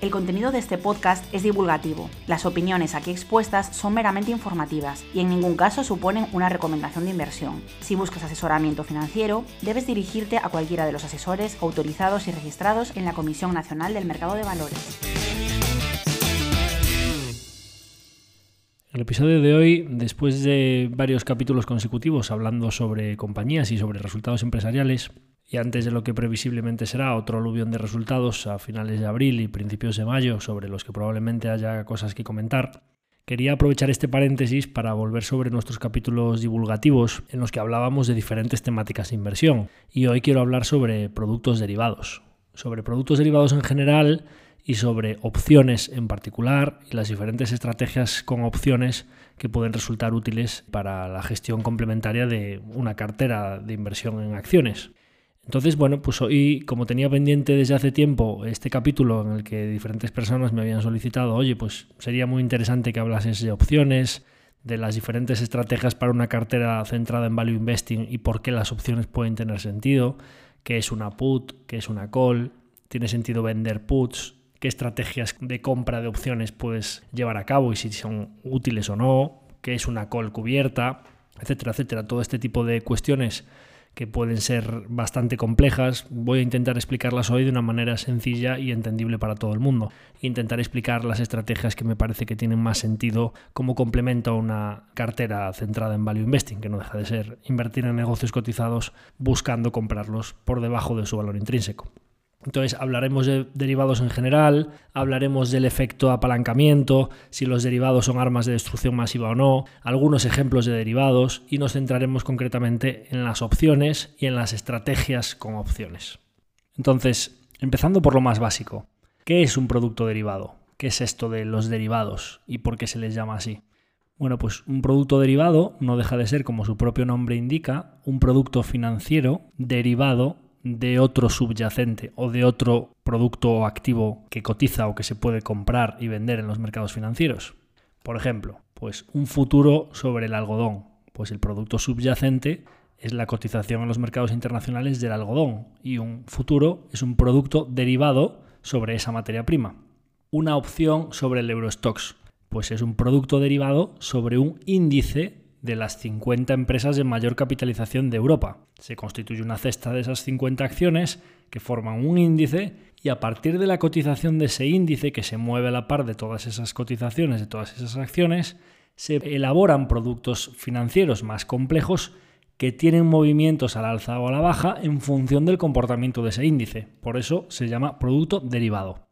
El contenido de este podcast es divulgativo. Las opiniones aquí expuestas son meramente informativas y en ningún caso suponen una recomendación de inversión. Si buscas asesoramiento financiero, debes dirigirte a cualquiera de los asesores autorizados y registrados en la Comisión Nacional del Mercado de Valores. El episodio de hoy, después de varios capítulos consecutivos hablando sobre compañías y sobre resultados empresariales, y antes de lo que previsiblemente será otro aluvión de resultados a finales de abril y principios de mayo sobre los que probablemente haya cosas que comentar, quería aprovechar este paréntesis para volver sobre nuestros capítulos divulgativos en los que hablábamos de diferentes temáticas de inversión. Y hoy quiero hablar sobre productos derivados, sobre productos derivados en general y sobre opciones en particular y las diferentes estrategias con opciones que pueden resultar útiles para la gestión complementaria de una cartera de inversión en acciones. Entonces, bueno, pues hoy, como tenía pendiente desde hace tiempo este capítulo en el que diferentes personas me habían solicitado, oye, pues sería muy interesante que hablases de opciones, de las diferentes estrategias para una cartera centrada en value investing y por qué las opciones pueden tener sentido, qué es una put, qué es una call, tiene sentido vender puts, qué estrategias de compra de opciones puedes llevar a cabo y si son útiles o no, qué es una call cubierta, etcétera, etcétera. Todo este tipo de cuestiones que pueden ser bastante complejas, voy a intentar explicarlas hoy de una manera sencilla y entendible para todo el mundo. Intentar explicar las estrategias que me parece que tienen más sentido como complemento a una cartera centrada en value investing, que no deja de ser invertir en negocios cotizados buscando comprarlos por debajo de su valor intrínseco. Entonces hablaremos de derivados en general, hablaremos del efecto apalancamiento, si los derivados son armas de destrucción masiva o no, algunos ejemplos de derivados y nos centraremos concretamente en las opciones y en las estrategias con opciones. Entonces, empezando por lo más básico, ¿qué es un producto derivado? ¿Qué es esto de los derivados y por qué se les llama así? Bueno, pues un producto derivado no deja de ser, como su propio nombre indica, un producto financiero derivado de otro subyacente o de otro producto o activo que cotiza o que se puede comprar y vender en los mercados financieros. Por ejemplo, pues un futuro sobre el algodón. Pues el producto subyacente es la cotización en los mercados internacionales del algodón y un futuro es un producto derivado sobre esa materia prima. Una opción sobre el Eurostox, pues es un producto derivado sobre un índice de las 50 empresas de mayor capitalización de Europa. Se constituye una cesta de esas 50 acciones que forman un índice y a partir de la cotización de ese índice que se mueve a la par de todas esas cotizaciones, de todas esas acciones, se elaboran productos financieros más complejos que tienen movimientos al alza o a la baja en función del comportamiento de ese índice. Por eso se llama producto derivado.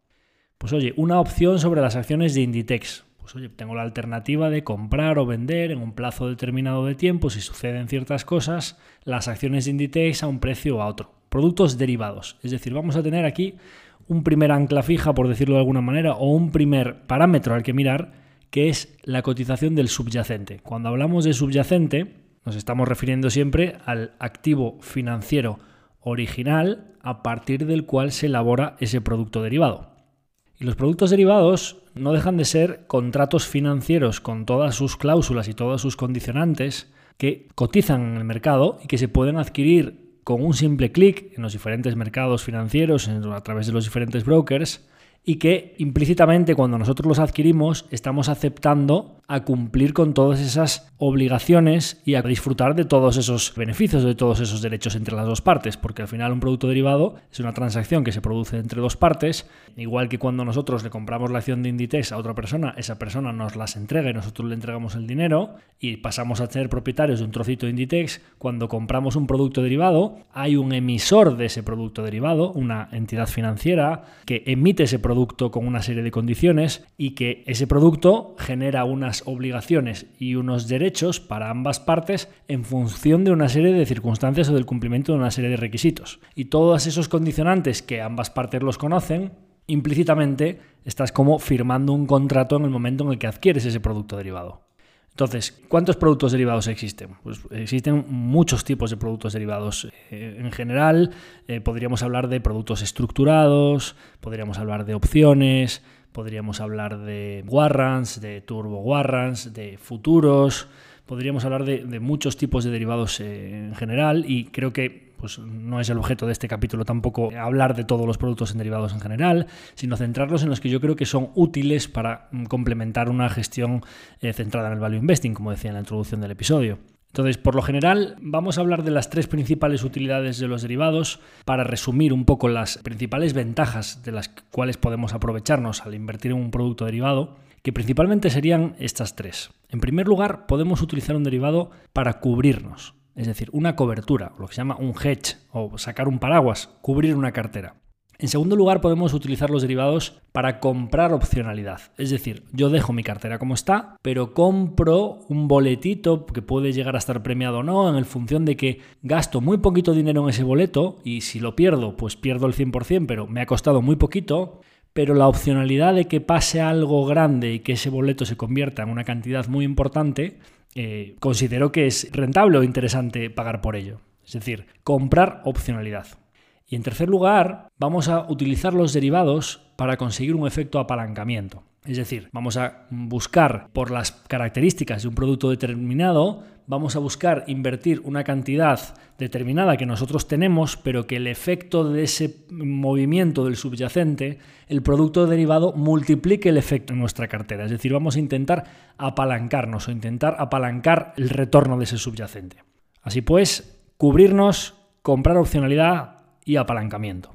Pues oye, una opción sobre las acciones de Inditex, pues oye, tengo la alternativa de comprar o vender en un plazo determinado de tiempo, si suceden ciertas cosas, las acciones de Inditex a un precio o a otro. Productos derivados. Es decir, vamos a tener aquí un primer ancla fija, por decirlo de alguna manera, o un primer parámetro al que mirar, que es la cotización del subyacente. Cuando hablamos de subyacente, nos estamos refiriendo siempre al activo financiero original a partir del cual se elabora ese producto derivado. Y los productos derivados no dejan de ser contratos financieros con todas sus cláusulas y todos sus condicionantes que cotizan en el mercado y que se pueden adquirir con un simple clic en los diferentes mercados financieros, a través de los diferentes brokers, y que implícitamente cuando nosotros los adquirimos estamos aceptando a cumplir con todas esas obligaciones y a disfrutar de todos esos beneficios, de todos esos derechos entre las dos partes, porque al final un producto derivado es una transacción que se produce entre dos partes, igual que cuando nosotros le compramos la acción de Inditex a otra persona, esa persona nos las entrega y nosotros le entregamos el dinero y pasamos a ser propietarios de un trocito de Inditex, cuando compramos un producto derivado, hay un emisor de ese producto derivado, una entidad financiera que emite ese producto con una serie de condiciones y que ese producto genera unas obligaciones y unos derechos para ambas partes en función de una serie de circunstancias o del cumplimiento de una serie de requisitos. Y todos esos condicionantes que ambas partes los conocen, implícitamente estás como firmando un contrato en el momento en el que adquieres ese producto derivado. Entonces, ¿cuántos productos derivados existen? Pues existen muchos tipos de productos derivados. Eh, en general, eh, podríamos hablar de productos estructurados, podríamos hablar de opciones, podríamos hablar de warrants, de turbo warrants, de futuros, podríamos hablar de, muchos tipos de derivados eh, en general y creo que pues, no es el objeto de este capítulo tampoco hablar de todos los productos en derivados en general, sino centrarnos en los que yo creo que son útiles para mm, complementar una gestión eh, centrada en el value investing, como decía en la introducción del episodio. Entonces, por lo general, vamos a hablar de las tres principales utilidades de los derivados para resumir un poco las principales ventajas de las cuales podemos aprovecharnos al invertir en un producto derivado, que principalmente serían estas tres. En primer lugar, podemos utilizar un derivado para cubrirnos, es decir, una cobertura, lo que se llama un hedge o sacar un paraguas, cubrir una cartera. En segundo lugar, podemos utilizar los derivados para comprar opcionalidad. Es decir, yo dejo mi cartera como está, pero compro un boletito que puede llegar a estar premiado o no, en función de que gasto muy poquito dinero en ese boleto y si lo pierdo, pues pierdo el 100%, pero me ha costado muy poquito. Pero la opcionalidad de que pase algo grande y que ese boleto se convierta en una cantidad muy importante, eh, considero que es rentable o interesante pagar por ello. Es decir, comprar opcionalidad. Y en tercer lugar, vamos a utilizar los derivados para conseguir un efecto apalancamiento. Es decir, vamos a buscar por las características de un producto determinado, vamos a buscar invertir una cantidad determinada que nosotros tenemos, pero que el efecto de ese movimiento del subyacente, el producto derivado, multiplique el efecto en nuestra cartera. Es decir, vamos a intentar apalancarnos o intentar apalancar el retorno de ese subyacente. Así pues, cubrirnos, comprar opcionalidad, y apalancamiento.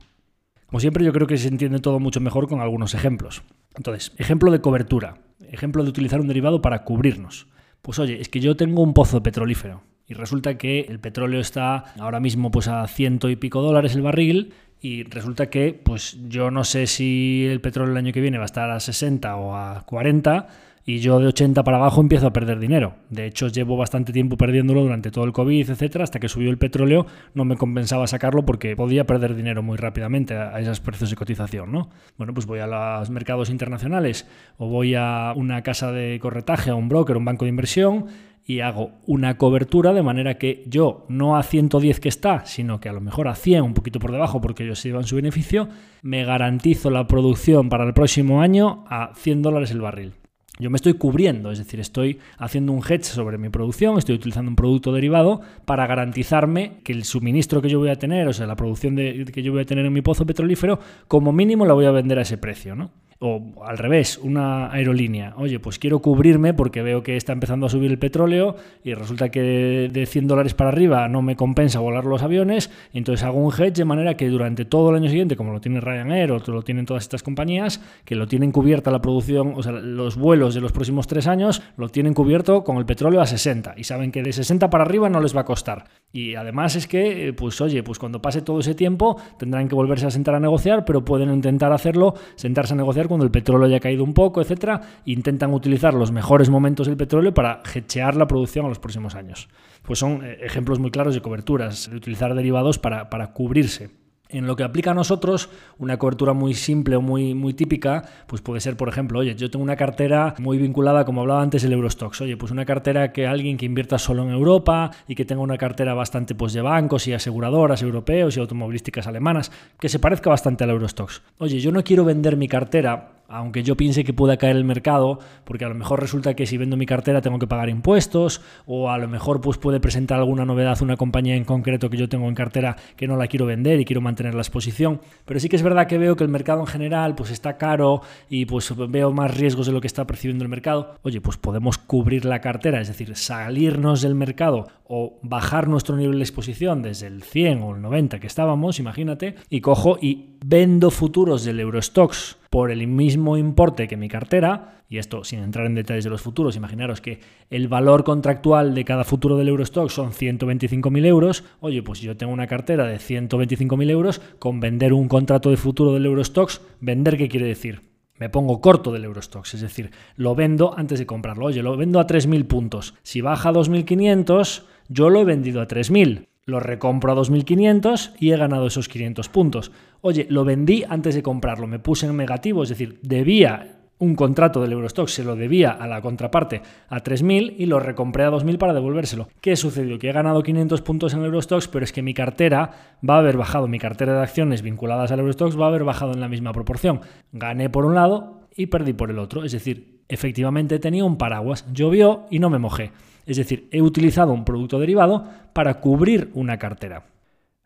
Como siempre, yo creo que se entiende todo mucho mejor con algunos ejemplos. Entonces, ejemplo de cobertura, ejemplo de utilizar un derivado para cubrirnos. Pues oye, es que yo tengo un pozo petrolífero y resulta que el petróleo está ahora mismo pues a ciento y pico dólares el barril y resulta que pues yo no sé si el petróleo el año que viene va a estar a 60 o a 40 y yo de 80 para abajo empiezo a perder dinero. De hecho, llevo bastante tiempo perdiéndolo durante todo el COVID, etcétera, hasta que subió el petróleo, no me compensaba sacarlo porque podía perder dinero muy rápidamente a esos precios de cotización, ¿no? Bueno, pues voy a los mercados internacionales o voy a una casa de corretaje, a un broker, un banco de inversión y hago una cobertura de manera que yo no a 110 que está, sino que a lo mejor a 100, un poquito por debajo porque ellos se llevan su beneficio, me garantizo la producción para el próximo año a 100 dólares el barril. Yo me estoy cubriendo, es decir, estoy haciendo un hedge sobre mi producción, estoy utilizando un producto derivado para garantizarme que el suministro que yo voy a tener, o sea, la producción que yo voy a tener en mi pozo petrolífero, como mínimo la voy a vender a ese precio, ¿no? O al revés, una aerolínea. Oye, pues quiero cubrirme porque veo que está empezando a subir el petróleo y resulta que de 100 dólares para arriba no me compensa volar los aviones. Entonces hago un hedge de manera que durante todo el año siguiente, como lo tiene Ryanair o lo tienen todas estas compañías, que lo tienen cubierta la producción, o sea, los vuelos de los próximos tres años, lo tienen cubierto con el petróleo a 60. Y saben que de 60 para arriba no les va a costar. Y además es que, eh, pues oye, pues cuando pase todo ese tiempo tendrán que volverse a sentar a negociar, pero pueden intentar hacerlo, sentarse a negociar cuando el petróleo haya caído un poco, etcétera, intentan utilizar los mejores momentos del petróleo para hechear la producción a los próximos años. Pues son eh, ejemplos muy claros de coberturas, de utilizar derivados para, para cubrirse. En lo que aplica a nosotros, una cobertura muy simple o muy, muy típica, pues puede ser, por ejemplo, oye, yo tengo una cartera muy vinculada, como hablaba antes, el Eurostox. Oye, pues una cartera que alguien que invierta solo en Europa y que tenga una cartera bastante pues, de bancos y aseguradoras europeos y automovilísticas alemanas, que se parezca bastante al Eurostox. Oye, yo no quiero vender mi cartera aunque yo piense que pueda caer el mercado, porque a lo mejor resulta que si vendo mi cartera tengo que pagar impuestos, o a lo mejor pues puede presentar alguna novedad una compañía en concreto que yo tengo en cartera que no la quiero vender y quiero mantener la exposición. Pero sí que es verdad que veo que el mercado en general pues está caro y pues veo más riesgos de lo que está percibiendo el mercado. Oye, pues podemos cubrir la cartera, es decir, salirnos del mercado o bajar nuestro nivel de exposición desde el 100 o el 90 que estábamos, imagínate, y cojo y vendo futuros del Eurostox por el mismo importe que mi cartera, y esto sin entrar en detalles de los futuros, imaginaros que el valor contractual de cada futuro del Eurostock son 125.000 euros, oye, pues yo tengo una cartera de 125.000 euros, con vender un contrato de futuro del Eurostox, ¿vender qué quiere decir? Me pongo corto del Eurostox, es decir, lo vendo antes de comprarlo. Oye, lo vendo a 3.000 puntos. Si baja a 2.500, yo lo he vendido a 3.000 lo recompro a 2.500 y he ganado esos 500 puntos. Oye, lo vendí antes de comprarlo, me puse en negativo, es decir, debía un contrato del Eurostock, se lo debía a la contraparte a 3.000 y lo recompré a 2.000 para devolvérselo. ¿Qué sucedió? Que he ganado 500 puntos en el Eurostox, pero es que mi cartera va a haber bajado, mi cartera de acciones vinculadas al Eurostox va a haber bajado en la misma proporción. Gané por un lado y perdí por el otro, es decir, efectivamente tenía un paraguas, llovió y no me mojé. Es decir, he utilizado un producto derivado para cubrir una cartera.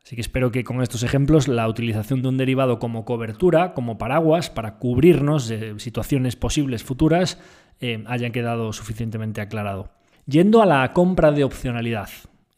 Así que espero que con estos ejemplos la utilización de un derivado como cobertura, como paraguas, para cubrirnos de situaciones posibles futuras, eh, haya quedado suficientemente aclarado. Yendo a la compra de opcionalidad.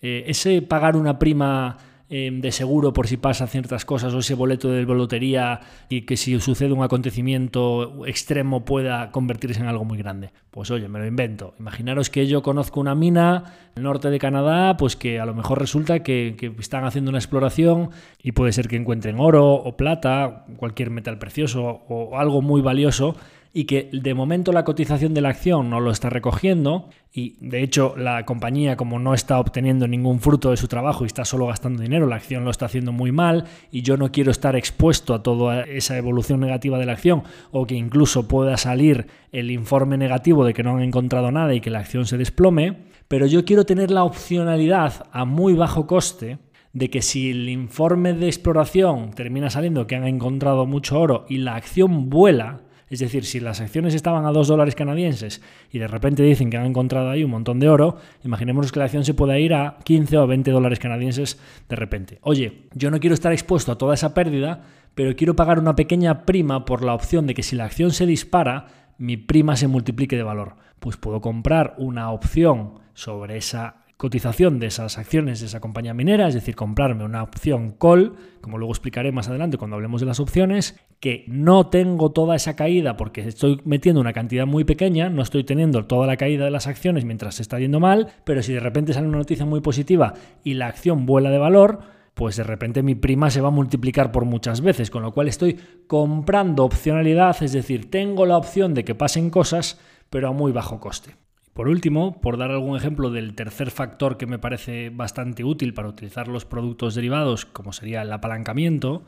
Eh, ese pagar una prima Em, de seguro por si pasan ciertas cosas o ese boleto de lotería y que si sucede un acontecimiento extremo pueda convertirse en algo muy grande. Pues oye, me lo invento. Imaginaros que yo conozco una mina en el norte de Canadá, pues que a lo mejor resulta que están haciendo una exploración y puede ser que encuentren oro o plata, cualquier metal precioso o algo muy valioso y que de momento la cotización de la acción no lo está recogiendo y de hecho la compañía como no está obteniendo ningún fruto de su trabajo y está solo gastando dinero, la acción lo está haciendo muy mal y yo no quiero estar expuesto a toda esa evolución negativa de la acción o que incluso pueda salir el informe negativo de que no han encontrado nada y que la acción se desplome, pero yo quiero tener la opcionalidad a muy bajo coste de que si el informe de exploración termina saliendo que han encontrado mucho oro y la acción vuela, es decir, si las acciones estaban a 2 dólares canadienses y de repente dicen que han encontrado ahí un montón de oro, imaginemos que la acción se pueda ir a 15 o 20 dólares canadienses de repente. Oye, yo no quiero estar expuesto a toda esa pérdida, pero quiero pagar una pequeña prima por la opción de que si la acción se dispara, mi prima se multiplique de valor. Pues puedo comprar una opción sobre esa cotización de esas acciones de esa compañía minera, es decir, comprarme una opción call, como luego explicaré más adelante cuando hablemos de las opciones, que no tengo toda esa caída porque estoy metiendo una cantidad muy pequeña, no estoy teniendo toda la caída de las acciones mientras se está yendo mal, pero si de repente sale una noticia muy positiva y la acción vuela de valor, pues de repente mi prima se va a multiplicar por muchas veces, con lo cual estoy comprando opcionalidad, es decir, tengo la opción de que pasen cosas, pero a muy bajo coste. Por último, por dar algún ejemplo del tercer factor que me parece bastante útil para utilizar los productos derivados, como sería el apalancamiento,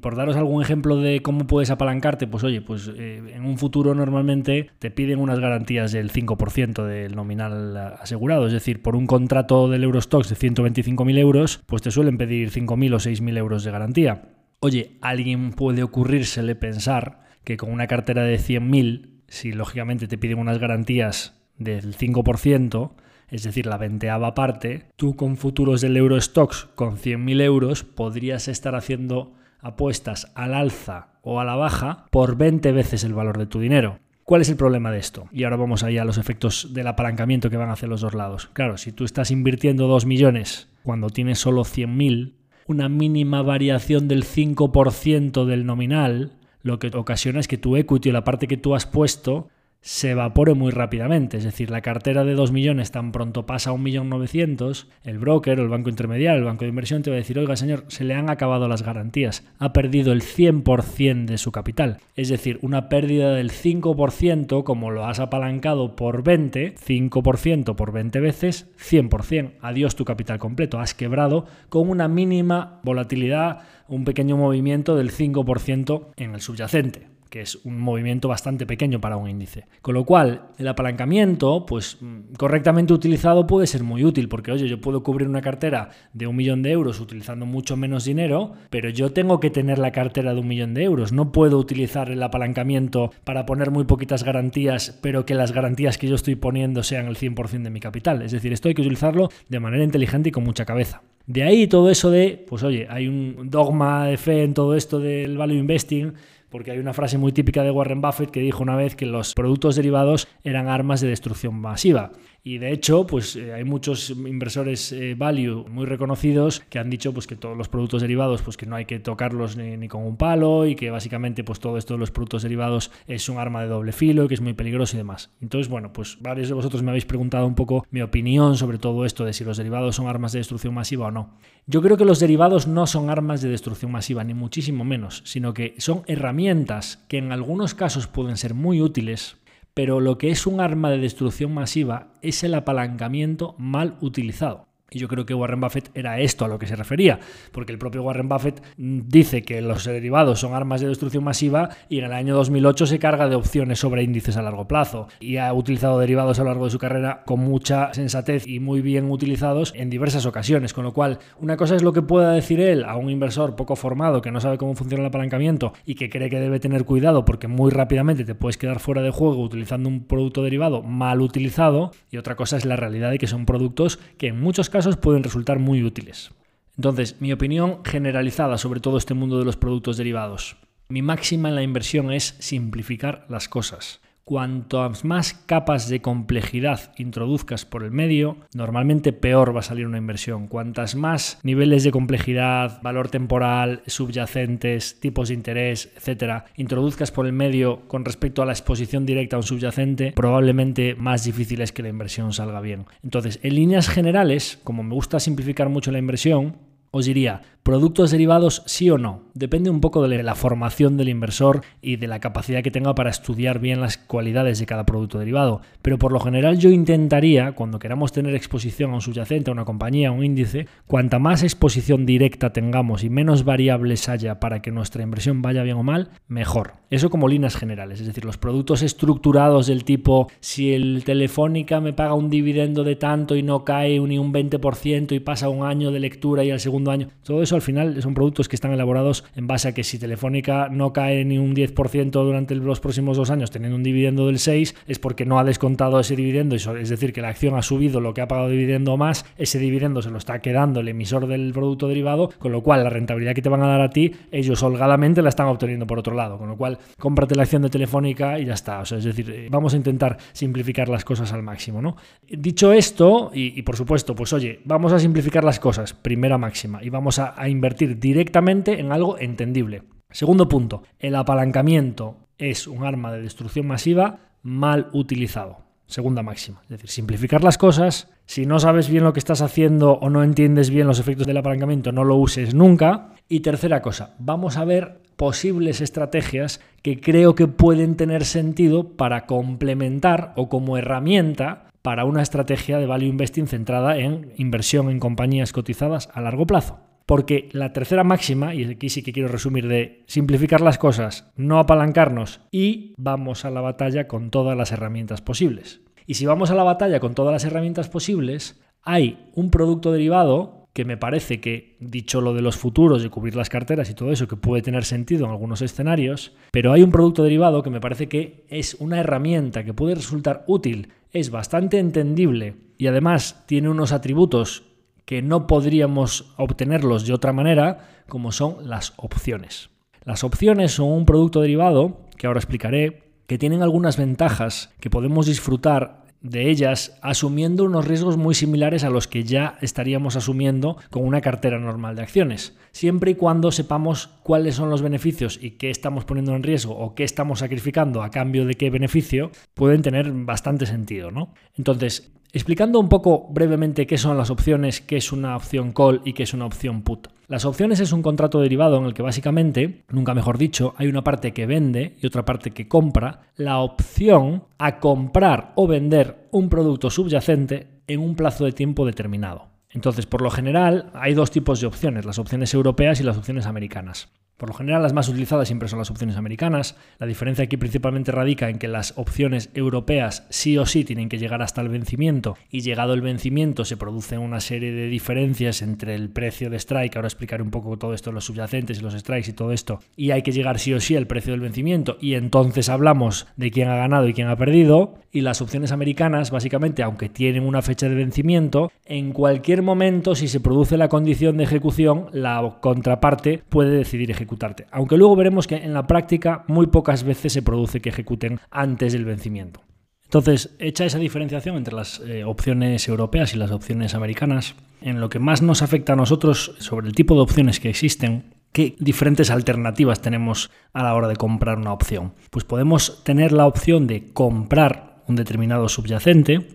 por daros algún ejemplo de cómo puedes apalancarte, pues oye, pues eh, en un futuro normalmente te piden unas garantías del 5% del nominal asegurado, es decir, por un contrato del Eurostox de 125.000 euros, pues te suelen pedir 5.000 o 6.000 euros de garantía. Oye, alguien puede ocurrírsele pensar que con una cartera de 100.000, si lógicamente te piden unas garantías del 5%, es decir, la venteava parte, tú con futuros del Eurostox con 100.000 euros podrías estar haciendo apuestas al alza o a la baja por 20 veces el valor de tu dinero. ¿Cuál es el problema de esto? Y ahora vamos allá a los efectos del apalancamiento que van a hacer los dos lados. Claro, si tú estás invirtiendo 2 millones cuando tienes solo 100.000, una mínima variación del 5% del nominal, lo que ocasiona es que tu equity o la parte que tú has puesto se evapore muy rápidamente. Es decir, la cartera de 2 millones tan pronto pasa a 1.900.000, el broker o el banco intermediario, el banco de inversión te va a decir, oiga señor, se le han acabado las garantías, ha perdido el 100% de su capital. Es decir, una pérdida del 5% como lo has apalancado por 20, 5% por 20 veces, 100%. Adiós tu capital completo, has quebrado con una mínima volatilidad, un pequeño movimiento del 5% en el subyacente que es un movimiento bastante pequeño para un índice. Con lo cual, el apalancamiento, pues mm, correctamente utilizado puede ser muy útil, porque oye, yo puedo cubrir una cartera de un millón de euros utilizando mucho menos dinero, pero yo tengo que tener la cartera de un millón de euros. No puedo utilizar el apalancamiento para poner muy poquitas garantías, pero que las garantías que yo estoy poniendo sean el 100% de mi capital. Es decir, esto hay que utilizarlo de manera inteligente y con mucha cabeza. De ahí todo eso de, pues oye, hay un dogma de fe en todo esto del value investing, porque hay una frase muy típica de Warren Buffett que dijo una vez que los productos derivados eran armas de destrucción masiva. Y de hecho, pues eh, hay muchos inversores eh, value muy reconocidos que han dicho pues, que todos los productos derivados, pues que no hay que tocarlos ni, con un palo y que básicamente pues todo esto de los productos derivados es un arma de doble filo y que es muy peligroso y demás. Entonces, bueno, pues varios de vosotros me habéis preguntado un poco mi opinión sobre todo esto de si los derivados son armas de destrucción masiva o no. Yo creo que los derivados no son armas de destrucción masiva, ni muchísimo menos, sino que son herramientas que en algunos casos pueden ser muy útiles pero lo que es un arma de destrucción masiva es el apalancamiento mal utilizado. Y yo creo que Warren Buffett era esto a lo que se refería, porque el propio Warren Buffett mm, dice que los derivados son armas de destrucción masiva y en el año 2008 se carga de opciones sobre índices a largo plazo y ha utilizado derivados a lo largo de su carrera con mucha sensatez y muy bien utilizados en diversas ocasiones, con lo cual una cosa es lo que pueda decir él a un inversor poco formado que no sabe cómo funciona el apalancamiento y que cree que debe tener cuidado porque muy rápidamente te puedes quedar fuera de juego utilizando un producto derivado mal utilizado y otra cosa es la realidad de que son productos que en muchos casos pueden resultar muy útiles. Entonces, mi opinión generalizada sobre todo este mundo de los productos derivados. Mi máxima en la inversión es simplificar las cosas. Cuantas más capas de complejidad introduzcas por el medio, normalmente peor va a salir una inversión. Cuantas más niveles de complejidad, valor temporal, subyacentes, tipos de interés, etcétera, introduzcas por el medio con respecto a la exposición directa a un subyacente, probablemente más difícil es que la inversión salga bien. Entonces, en líneas generales, como me gusta simplificar mucho la inversión, os diría, productos derivados sí o no. Depende un poco de la formación del inversor y de la capacidad que tenga para estudiar bien las cualidades de cada producto derivado. Pero por lo general yo intentaría, cuando queramos tener exposición a un subyacente, a una compañía, a un índice, cuanta más exposición directa tengamos y menos variables haya para que nuestra inversión vaya bien o mal, mejor. Eso como líneas generales. Es decir, los productos estructurados del tipo, si el Telefónica me paga un dividendo de tanto y no cae ni un 20% y pasa un año de lectura y al segundo año. Todo eso al final son productos que están elaborados en base a que si Telefónica no cae ni un 10% durante los próximos dos años teniendo un dividendo del 6 es porque no ha descontado ese dividendo, es decir, que la acción ha subido lo que ha pagado dividendo más, ese dividendo se lo está quedando el emisor del producto derivado, con lo cual la rentabilidad que te van a dar a ti, ellos holgadamente la están obteniendo por otro lado, con lo cual cómprate la acción de Telefónica y ya está, o sea, es decir, eh, vamos a intentar simplificar las cosas al máximo, ¿no? Dicho esto, y, y por supuesto, pues oye, vamos a simplificar las cosas, primera máxima y vamos a, a invertir directamente en algo entendible. Segundo punto, el apalancamiento es un arma de destrucción masiva mal utilizado. Segunda máxima. Es decir, simplificar las cosas. Si no sabes bien lo que estás haciendo o no entiendes bien los efectos del apalancamiento, no lo uses nunca. Y tercera cosa, vamos a ver posibles estrategias que creo que pueden tener sentido para complementar o como herramienta para una estrategia de value investing centrada en inversión en compañías cotizadas a largo plazo. Porque la tercera máxima, y aquí sí que quiero resumir, de simplificar las cosas, no apalancarnos y vamos a la batalla con todas las herramientas posibles. Y si vamos a la batalla con todas las herramientas posibles, hay un producto derivado que me parece que, dicho lo de los futuros, de cubrir las carteras y todo eso, que puede tener sentido en algunos escenarios, pero hay un producto derivado que me parece que es una herramienta que puede resultar útil, es bastante entendible y además tiene unos atributos que no podríamos obtenerlos de otra manera, como son las opciones. Las opciones son un producto derivado, que ahora explicaré, que tienen algunas ventajas que podemos disfrutar de ellas asumiendo unos riesgos muy similares a los que ya estaríamos asumiendo con una cartera normal de acciones, siempre y cuando sepamos cuáles son los beneficios y qué estamos poniendo en riesgo o qué estamos sacrificando a cambio de qué beneficio, pueden tener bastante sentido, ¿no? Entonces, Explicando un poco brevemente qué son las opciones, qué es una opción call y qué es una opción put. Las opciones es un contrato derivado en el que básicamente, nunca mejor dicho, hay una parte que vende y otra parte que compra la opción a comprar o vender un producto subyacente en un plazo de tiempo determinado. Entonces, por lo general, hay dos tipos de opciones, las opciones europeas y las opciones americanas. Por lo general, las más utilizadas siempre son las opciones americanas. La diferencia aquí principalmente radica en que las opciones europeas sí o sí tienen que llegar hasta el vencimiento y llegado el vencimiento se producen una serie de diferencias entre el precio de strike, ahora explicaré un poco todo esto, los subyacentes y los strikes y todo esto, y hay que llegar sí o sí al precio del vencimiento y entonces hablamos de quién ha ganado y quién ha perdido. Y las opciones americanas, básicamente, aunque tienen una fecha de vencimiento, en cualquier momento, si se produce la condición de ejecución, la contraparte puede decidir ejecutar aunque luego veremos que en la práctica muy pocas veces se produce que ejecuten antes del vencimiento. Entonces, hecha esa diferenciación entre las eh, opciones europeas y las opciones americanas, en lo que más nos afecta a nosotros sobre el tipo de opciones que existen, ¿Qué diferentes alternativas tenemos a la hora de comprar una opción? Pues podemos tener la opción de comprar un determinado subyacente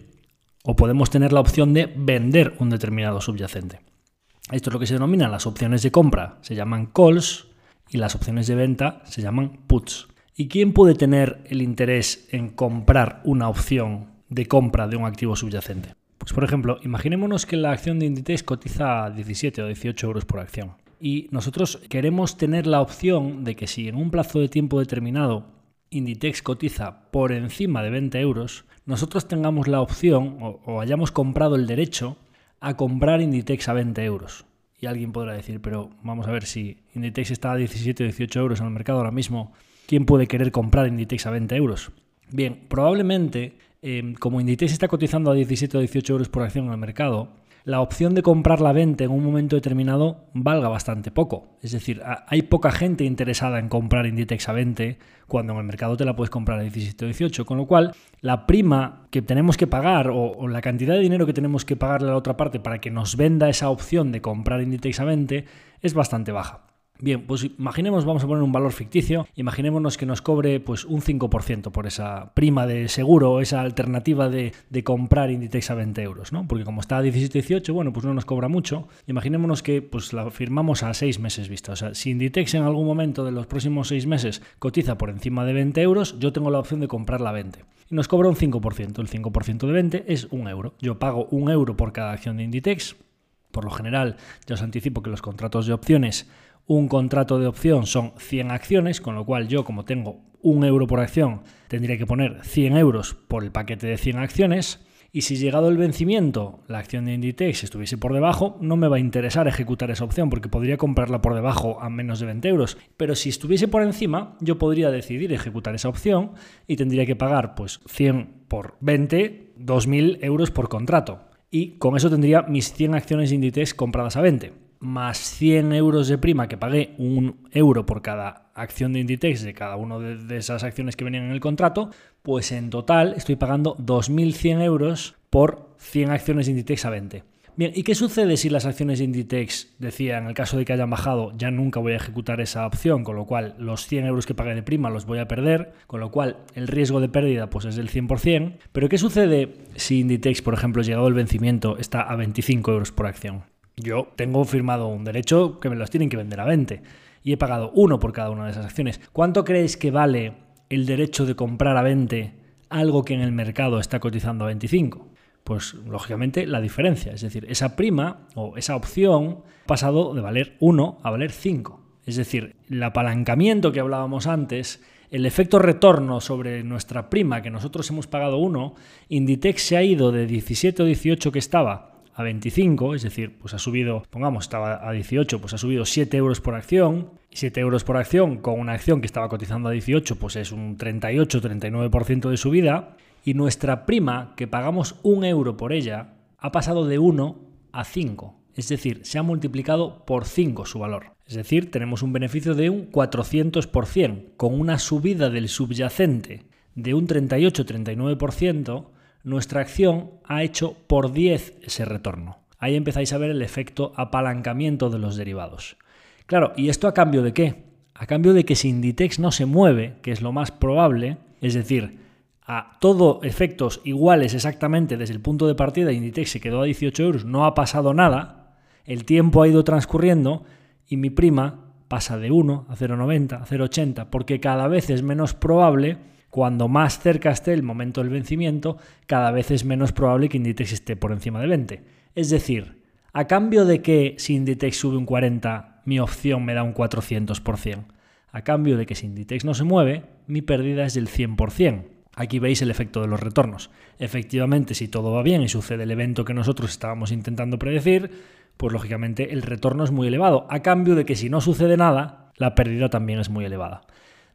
o podemos tener la opción de vender un determinado subyacente. Esto es lo que se denomina las opciones de compra. Se llaman calls y las opciones de venta se llaman puts. ¿Y quién puede tener el interés en comprar una opción de compra de un activo subyacente? Pues por ejemplo, imaginémonos que la acción de Inditex cotiza 17 o 18 euros por acción. Y nosotros queremos tener la opción de que si en un plazo de tiempo determinado Inditex cotiza por encima de 20 euros, nosotros tengamos la opción o, o hayamos comprado el derecho a comprar Inditex a 20 euros. Y alguien podrá decir, pero vamos a ver si Inditex está a 17 o 18 euros en el mercado ahora mismo, ¿quién puede querer comprar Inditex a 20 euros? Bien, probablemente, eh, como Inditex está cotizando a 17 o 18 euros por acción en el mercado, la opción de comprar la venta en un momento determinado valga bastante poco. Es decir, hay poca gente interesada en comprar Inditex a 20 cuando en el mercado te la puedes comprar a 17 o 18, con lo cual la prima que tenemos que pagar o, la cantidad de dinero que tenemos que pagarle a la otra parte para que nos venda esa opción de comprar Inditex a 20 es bastante baja. Bien, pues imaginemos, vamos a poner un valor ficticio, imaginémonos que nos cobre pues un 5% por esa prima de seguro, esa alternativa de, comprar Inditex a 20 euros, ¿no? Porque como está a 17-18, bueno, pues no nos cobra mucho. Imaginémonos que pues la firmamos a 6 meses vista. O sea, si Inditex en algún momento de los próximos 6 meses cotiza por encima de 20 euros, yo tengo la opción de comprarla a 20. Y nos cobra un 5%. El 5% de 20 es un euro. Yo pago un euro por cada acción de Inditex. Por lo general, ya os anticipo que los contratos de opciones un contrato de opción son 100 acciones, con lo cual yo como tengo un euro por acción tendría que poner 100 euros por el paquete de 100 acciones. Y si llegado el vencimiento la acción de Inditex estuviese por debajo, no me va a interesar ejecutar esa opción porque podría comprarla por debajo a menos de 20 euros. Pero si estuviese por encima, yo podría decidir ejecutar esa opción y tendría que pagar pues 100 por 20, 2.000 euros por contrato. Y con eso tendría mis 100 acciones de Inditex compradas a 20 más 100 euros de prima que pagué un euro por cada acción de Inditex de cada una de, esas acciones que venían en el contrato, pues en total estoy pagando 2.100 euros por 100 acciones de Inditex a 20. Bien, ¿y qué sucede si las acciones de Inditex, decía, en el caso de que hayan bajado, ya nunca voy a ejecutar esa opción, con lo cual los 100 euros que pagué de prima los voy a perder, con lo cual el riesgo de pérdida pues es del 100%, pero ¿qué sucede si Inditex, por ejemplo, llegado el vencimiento, está a 25 euros por acción? Yo tengo firmado un derecho que me los tienen que vender a 20 y he pagado uno por cada una de esas acciones. ¿Cuánto creéis que vale el derecho de comprar a 20 algo que en el mercado está cotizando a 25? Pues lógicamente la diferencia, es decir, esa prima o esa opción ha pasado de valer 1 a valer 5. Es decir, el apalancamiento que hablábamos antes, el efecto retorno sobre nuestra prima que nosotros hemos pagado 1, Inditex se ha ido de 17 o 18 que estaba a 25, es decir, pues ha subido, pongamos, estaba a 18, pues ha subido 7 euros por acción. 7 euros por acción con una acción que estaba cotizando a 18, pues es un 38-39% de subida. Y nuestra prima, que pagamos un euro por ella, ha pasado de 1 a 5. Es decir, se ha multiplicado por 5 su valor. Es decir, tenemos un beneficio de un 400%, con una subida del subyacente de un 38-39%, nuestra acción ha hecho por 10 ese retorno. Ahí empezáis a ver el efecto apalancamiento de los derivados. Claro, ¿y esto a cambio de qué? A cambio de que si Inditex no se mueve, que es lo más probable, es decir, a todo efectos iguales exactamente desde el punto de partida, Inditex se quedó a 18 euros, no ha pasado nada, el tiempo ha ido transcurriendo y mi prima pasa de 1 a 0,90, a 0,80, porque cada vez es menos probable cuando más cerca esté el momento del vencimiento, cada vez es menos probable que Inditex esté por encima de 20. Es decir, a cambio de que si Inditex sube un 40, mi opción me da un 400%. A cambio de que si Inditex no se mueve, mi pérdida es del 100%. Aquí veis el efecto de los retornos. Efectivamente, si todo va bien y sucede el evento que nosotros estábamos intentando predecir, pues lógicamente el retorno es muy elevado, a cambio de que si no sucede nada, la pérdida también es muy elevada.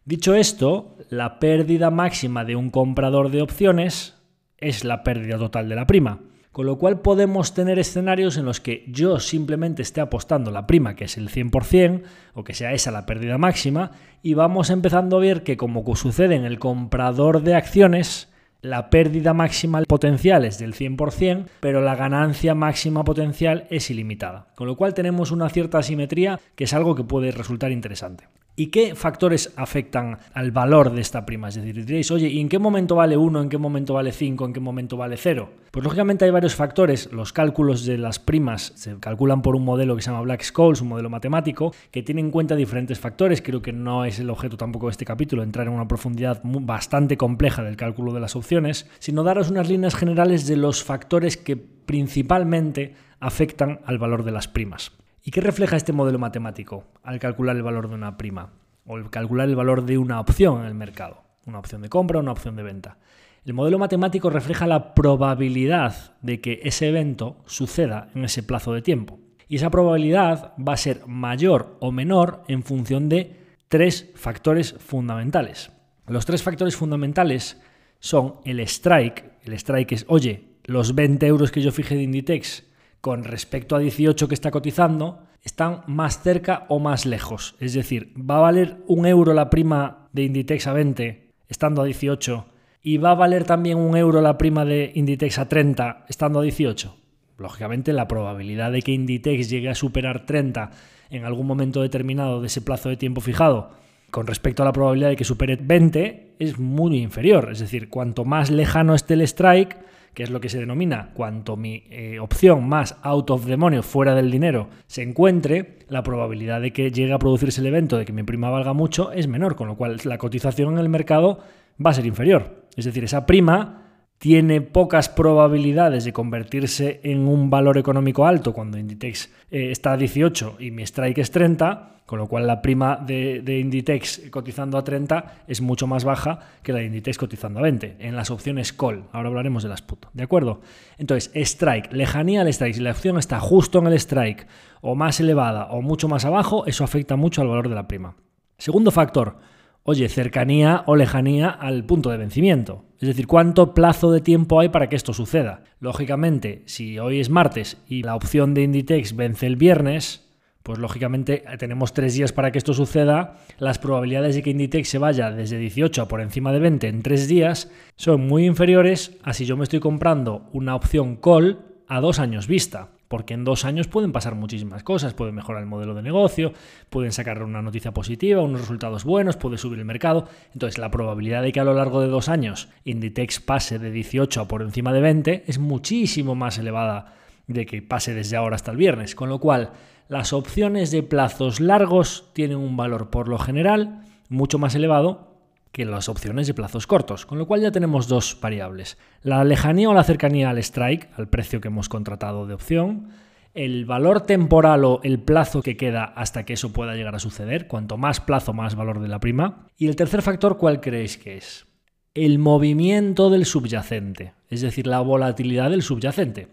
Dicho esto, la pérdida máxima de un comprador de opciones es la pérdida total de la prima. Con lo cual podemos tener escenarios en los que yo simplemente esté apostando la prima, que es el 100%, o que sea esa la pérdida máxima, y vamos empezando a ver que como sucede en el comprador de acciones, la pérdida máxima potencial es del 100%, pero la ganancia máxima potencial es ilimitada. Con lo cual tenemos una cierta asimetría que es algo que puede resultar interesante. ¿Y qué factores afectan al valor de esta prima? Es decir, diréis, oye, ¿y en qué momento vale 1, en qué momento vale 5, en qué momento vale 0? Pues lógicamente hay varios factores. Los cálculos de las primas se calculan por un modelo que se llama Black Scholes, un modelo matemático, que tiene en cuenta diferentes factores. Creo que no es el objeto tampoco de este capítulo entrar en una profundidad bastante compleja del cálculo de las opciones, sino daros unas líneas generales de los factores que principalmente afectan al valor de las primas. ¿Y qué refleja este modelo matemático al calcular el valor de una prima? O al calcular el valor de una opción en el mercado. Una opción de compra o una opción de venta. El modelo matemático refleja la probabilidad de que ese evento suceda en ese plazo de tiempo. Y esa probabilidad va a ser mayor o menor en función de tres factores fundamentales. Los tres factores fundamentales son el strike. El strike es, oye, los 20 euros que yo fije de Inditex con respecto a 18 que está cotizando, están más cerca o más lejos. Es decir, va a valer un euro la prima de Inditex a 20 estando a 18 y va a valer también un euro la prima de Inditex a 30 estando a 18. Lógicamente la probabilidad de que Inditex llegue a superar 30 en algún momento determinado de ese plazo de tiempo fijado con respecto a la probabilidad de que supere 20 es muy inferior. Es decir, cuanto más lejano esté el strike, que es lo que se denomina cuanto mi eh, opción más out of demonio, fuera del dinero, se encuentre, la probabilidad de que llegue a producirse el evento de que mi prima valga mucho es menor, con lo cual la cotización en el mercado va a ser inferior. Es decir, esa prima tiene pocas probabilidades de convertirse en un valor económico alto cuando Inditex eh, está a 18 y mi strike es 30, con lo cual la prima de, Inditex cotizando a 30 es mucho más baja que la de Inditex cotizando a 20, en las opciones call. Ahora hablaremos de las put, ¿de acuerdo? Entonces, strike, lejanía al strike, si la opción está justo en el strike o más elevada o mucho más abajo, eso afecta mucho al valor de la prima. Segundo factor, oye, cercanía o lejanía al punto de vencimiento. Es decir, cuánto plazo de tiempo hay para que esto suceda. Lógicamente, si hoy es martes y la opción de Inditex vence el viernes, pues lógicamente tenemos tres días para que esto suceda. Las probabilidades de que Inditex se vaya desde 18 a por encima de 20 en tres días son muy inferiores a si yo me estoy comprando una opción call a dos años vista porque en dos años pueden pasar muchísimas cosas, pueden mejorar el modelo de negocio, pueden sacar una noticia positiva, unos resultados buenos, puede subir el mercado. Entonces la probabilidad de que a lo largo de dos años Inditex pase de 18 a por encima de 20 es muchísimo más elevada de que pase desde ahora hasta el viernes, con lo cual las opciones de plazos largos tienen un valor por lo general mucho más elevado que las opciones de plazos cortos, con lo cual ya tenemos dos variables. La lejanía o la cercanía al strike, al precio que hemos contratado de opción, el valor temporal o el plazo que queda hasta que eso pueda llegar a suceder, cuanto más plazo, más valor de la prima. Y el tercer factor, ¿cuál creéis que es? El movimiento del subyacente, es decir, la volatilidad del subyacente.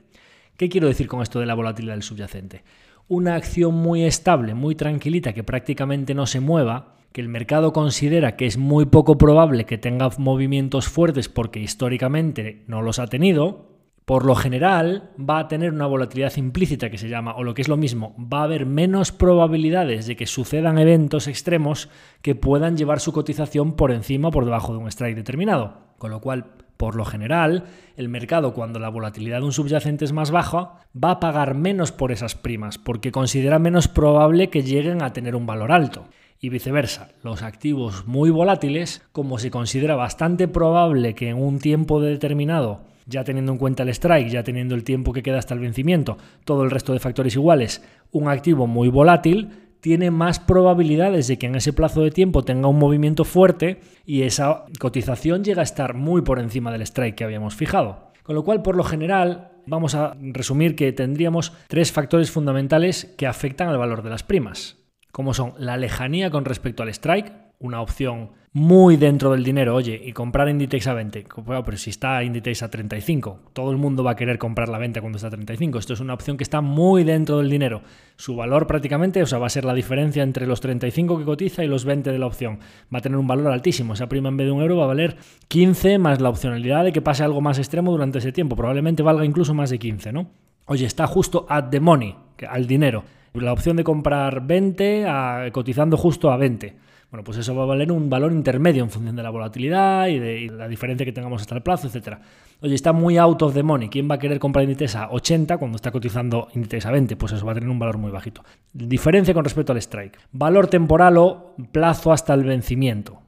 ¿Qué quiero decir con esto de la volatilidad del subyacente? Una acción muy estable, muy tranquilita, que prácticamente no se mueva, que el mercado considera que es muy poco probable que tenga movimientos fuertes porque históricamente no los ha tenido, por lo general va a tener una volatilidad implícita que se llama, o lo que es lo mismo, va a haber menos probabilidades de que sucedan eventos extremos que puedan llevar su cotización por encima o por debajo de un strike determinado. Con lo cual, por lo general, el mercado cuando la volatilidad de un subyacente es más baja, va a pagar menos por esas primas, porque considera menos probable que lleguen a tener un valor alto y viceversa. Los activos muy volátiles, como se considera bastante probable que en un tiempo determinado, ya teniendo en cuenta el strike, ya teniendo el tiempo que queda hasta el vencimiento, todo el resto de factores iguales, un activo muy volátil tiene más probabilidades de que en ese plazo de tiempo tenga un movimiento fuerte y esa cotización llega a estar muy por encima del strike que habíamos fijado. Con lo cual, por lo general, vamos a resumir que tendríamos tres factores fundamentales que afectan al valor de las primas. Como son la lejanía con respecto al strike, una opción muy dentro del dinero, oye, y comprar Inditex a 20, pero si está Inditex a 35, todo el mundo va a querer comprar la venta cuando está a 35, esto es una opción que está muy dentro del dinero, su valor prácticamente, o sea, va a ser la diferencia entre los 35 que cotiza y los 20 de la opción, va a tener un valor altísimo, esa prima en vez de un euro va a valer 15 más la opcionalidad de que pase algo más extremo durante ese tiempo, probablemente valga incluso más de 15, ¿no? Oye, está justo at the money, al dinero, la opción de comprar 20 cotizando justo a 20 bueno, pues eso va a valer un valor intermedio en función de la volatilidad y de la diferencia que tengamos hasta el plazo, etcétera. Oye, está muy out of the money. ¿Quién va a querer comprar Inditex a 80 cuando está cotizando Inditex a 20? Pues eso va a tener un valor muy bajito. Diferencia con respecto al strike. Valor temporal o plazo hasta el vencimiento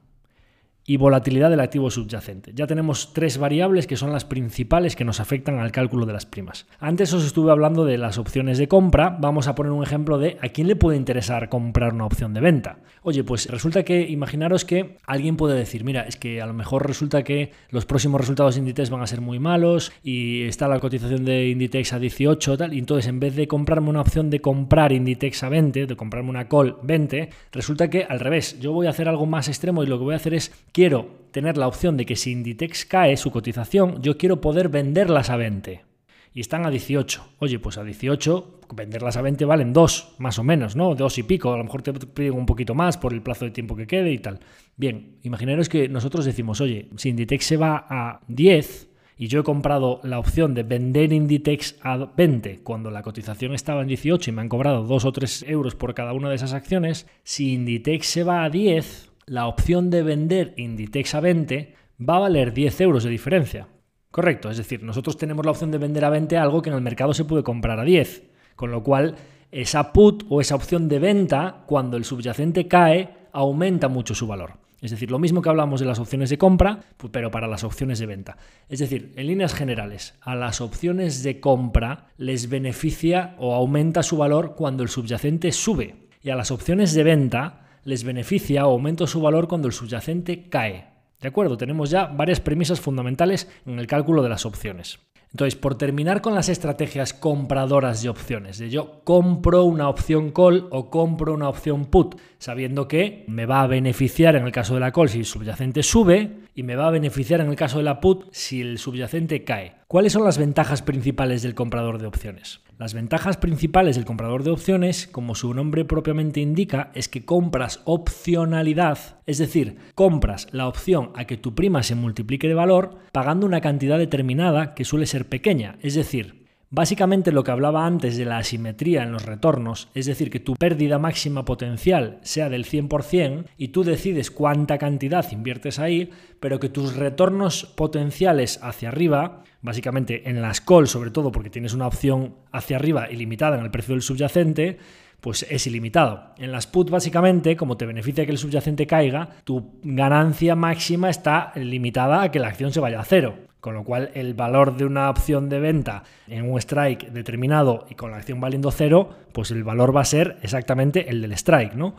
y volatilidad del activo subyacente. Ya tenemos tres variables que son las principales que nos afectan al cálculo de las primas. Antes os estuve hablando de las opciones de compra, vamos a poner un ejemplo de a quién le puede interesar comprar una opción de venta. Oye, pues resulta que imaginaros que alguien puede decir, mira, es que a lo mejor resulta que los próximos resultados de Inditex van a ser muy malos y está la cotización de Inditex a 18 tal, y entonces en vez de comprarme una opción de comprar Inditex a 20, de comprarme una call 20, resulta que al revés, yo voy a hacer algo más extremo y lo que voy a hacer es quiero tener la opción de que si Inditex cae su cotización, yo quiero poder venderlas a 20. Y están a 18. Oye, pues a 18, venderlas a 20 valen 2, más o menos, ¿no? 2 y pico. A lo mejor te piden un poquito más por el plazo de tiempo que quede y tal. Bien, imaginaros que nosotros decimos, oye, si Inditex se va a 10, y yo he comprado la opción de vender Inditex a 20 cuando la cotización estaba en 18 y me han cobrado 2 o 3 euros por cada una de esas acciones, si Inditex se va a 10, la opción de vender Inditex a 20 va a valer 10 euros de diferencia. Correcto, es decir, nosotros tenemos la opción de vender a 20 algo que en el mercado se puede comprar a 10, con lo cual esa put o esa opción de venta, cuando el subyacente cae, aumenta mucho su valor. Es decir, lo mismo que hablamos de las opciones de compra, pero para las opciones de venta. Es decir, en líneas generales, a las opciones de compra les beneficia o aumenta su valor cuando el subyacente sube. Y a las opciones de venta les beneficia o aumenta su valor cuando el subyacente cae. ¿De acuerdo? Tenemos ya varias premisas fundamentales en el cálculo de las opciones. Entonces, por terminar con las estrategias compradoras de opciones, de yo compro una opción call o compro una opción put, sabiendo que me va a beneficiar en el caso de la call si el subyacente sube y me va a beneficiar en el caso de la put si el subyacente cae. ¿Cuáles son las ventajas principales del comprador de opciones? Las ventajas principales del comprador de opciones, como su nombre propiamente indica, es que compras opcionalidad, es decir, compras la opción a que tu prima se multiplique de valor pagando una cantidad determinada que suele ser pequeña, es decir, Básicamente lo que hablaba antes de la asimetría en los retornos, es decir, que tu pérdida máxima potencial sea del 100% y tú decides cuánta cantidad inviertes ahí, pero que tus retornos potenciales hacia arriba, básicamente en las calls sobre todo porque tienes una opción hacia arriba ilimitada en el precio del subyacente, pues es ilimitado. En las put básicamente, como te beneficia que el subyacente caiga, tu ganancia máxima está limitada a que la acción se vaya a cero. Con lo cual, el valor de una opción de venta en un strike determinado y con la acción valiendo cero, pues el valor va a ser exactamente el del strike, ¿no?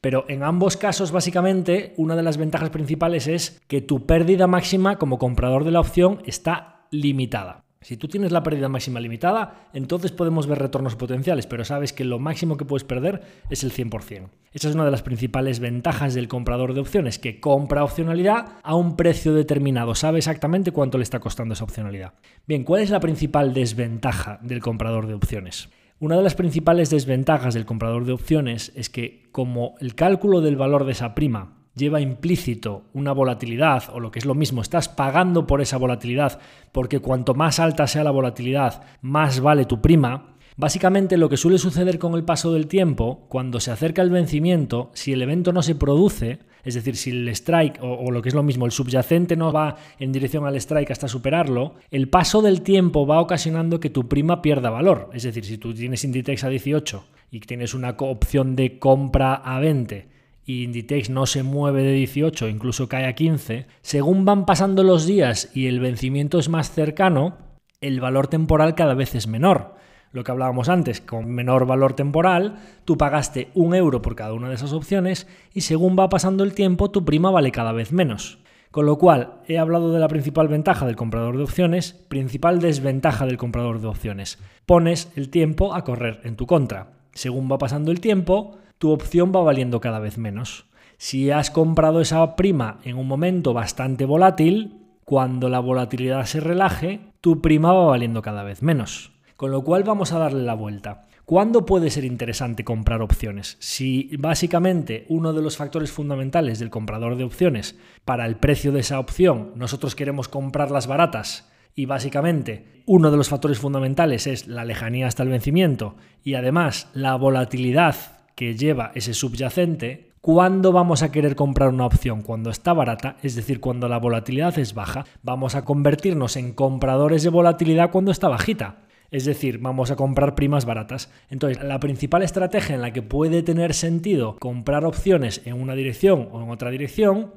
Pero en ambos casos, básicamente, una de las ventajas principales es que tu pérdida máxima como comprador de la opción está limitada. Si tú tienes la pérdida máxima limitada, entonces podemos ver retornos potenciales, pero sabes que lo máximo que puedes perder es el 100%. Esa es una de las principales ventajas del comprador de opciones, que compra opcionalidad a un precio determinado, sabe exactamente cuánto le está costando esa opcionalidad. Bien, ¿cuál es la principal desventaja del comprador de opciones? Una de las principales desventajas del comprador de opciones es que como el cálculo del valor de esa prima lleva implícito una volatilidad, o lo que es lo mismo, estás pagando por esa volatilidad, porque cuanto más alta sea la volatilidad, más vale tu prima, Básicamente lo que suele suceder con el paso del tiempo, cuando se acerca el vencimiento, si el evento no se produce, es decir, si el strike o, lo que es lo mismo, el subyacente no va en dirección al strike hasta superarlo, el paso del tiempo va ocasionando que tu prima pierda valor. Es decir, si tú tienes Inditex a 18 y tienes una opción de compra a 20 y Inditex no se mueve de 18, incluso cae a 15, según van pasando los días y el vencimiento es más cercano, el valor temporal cada vez es menor. Lo que hablábamos antes, con menor valor temporal, tú pagaste un euro por cada una de esas opciones y según va pasando el tiempo tu prima vale cada vez menos. Con lo cual, he hablado de la principal ventaja del comprador de opciones, principal desventaja del comprador de opciones. Pones el tiempo a correr en tu contra. Según va pasando el tiempo, tu opción va valiendo cada vez menos. Si has comprado esa prima en un momento bastante volátil, cuando la volatilidad se relaje, tu prima va valiendo cada vez menos. Con lo cual vamos a darle la vuelta. ¿Cuándo puede ser interesante comprar opciones? Si básicamente uno de los factores fundamentales del comprador de opciones para el precio de esa opción, nosotros queremos comprarlas baratas y básicamente uno de los factores fundamentales es la lejanía hasta el vencimiento y además la volatilidad que lleva ese subyacente, ¿cuándo vamos a querer comprar una opción? Cuando está barata, es decir, cuando la volatilidad es baja. Vamos a convertirnos en compradores de volatilidad cuando está bajita. Es decir, vamos a comprar primas baratas. Entonces, la principal estrategia en la que puede tener sentido comprar opciones en una dirección o en otra dirección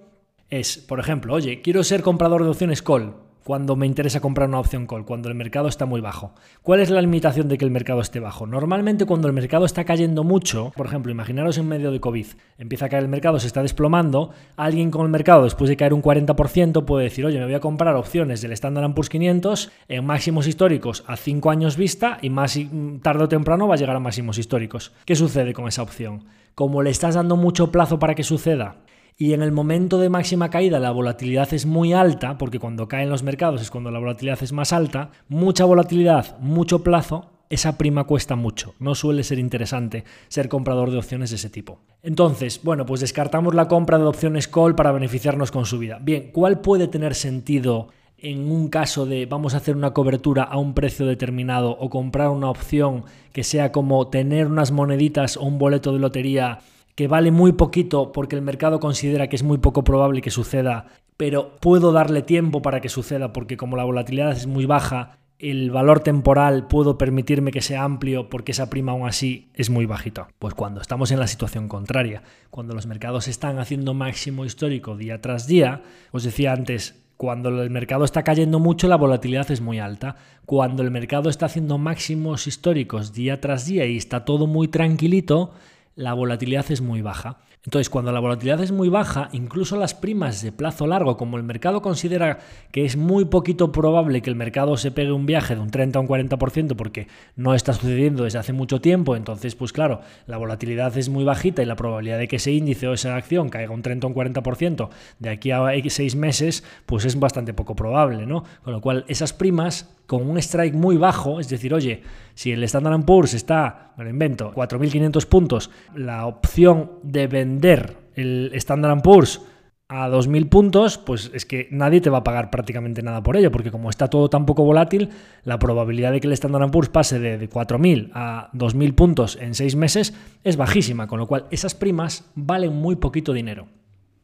es, por ejemplo, oye, quiero ser comprador de opciones call cuando me interesa comprar una opción call, cuando el mercado está muy bajo. ¿Cuál es la limitación de que el mercado esté bajo? Normalmente cuando el mercado está cayendo mucho, por ejemplo, imaginaros en medio de COVID, empieza a caer el mercado, se está desplomando, alguien con el mercado después de caer un 40% puede decir, oye, me voy a comprar opciones del Standard Poor's 500 en máximos históricos a 5 años vista y más tarde o temprano va a llegar a máximos históricos. ¿Qué sucede con esa opción? Como le estás dando mucho plazo para que suceda, y en el momento de máxima caída la volatilidad es muy alta, porque cuando caen los mercados es cuando la volatilidad es más alta, mucha volatilidad, mucho plazo, esa prima cuesta mucho. No suele ser interesante ser comprador de opciones de ese tipo. Entonces, bueno, pues descartamos la compra de opciones call para beneficiarnos con su vida. Bien, ¿cuál puede tener sentido en un caso de vamos a hacer una cobertura a un precio determinado o comprar una opción que sea como tener unas moneditas o un boleto de lotería que vale muy poquito porque el mercado considera que es muy poco probable que suceda, pero puedo darle tiempo para que suceda porque como la volatilidad es muy baja, el valor temporal puedo permitirme que sea amplio porque esa prima aún así es muy bajita. Pues cuando estamos en la situación contraria, cuando los mercados están haciendo máximo histórico día tras día, os decía antes, cuando el mercado está cayendo mucho, la volatilidad es muy alta. Cuando el mercado está haciendo máximos históricos día tras día y está todo muy tranquilito, la volatilidad es muy baja. Entonces, cuando la volatilidad es muy baja, incluso las primas de plazo largo, como el mercado considera que es muy poquito probable que el mercado se pegue un viaje de un 30 o un 40% porque no está sucediendo desde hace mucho tiempo, entonces, pues claro, la volatilidad es muy bajita y la probabilidad de que ese índice o esa acción caiga un 30 o un 40% de aquí a seis meses, pues es bastante poco probable, ¿no? Con lo cual, esas primas con un strike muy bajo, es decir, oye, si el Standard Poor's está, me lo invento, 4.500 puntos, la opción de vender el Standard Poor's a 2.000 puntos, pues es que nadie te va a pagar prácticamente nada por ello, porque como está todo tan poco volátil, la probabilidad de que el Standard Poor's pase de 4.000 a 2.000 puntos en 6 meses es bajísima, con lo cual esas primas valen muy poquito dinero.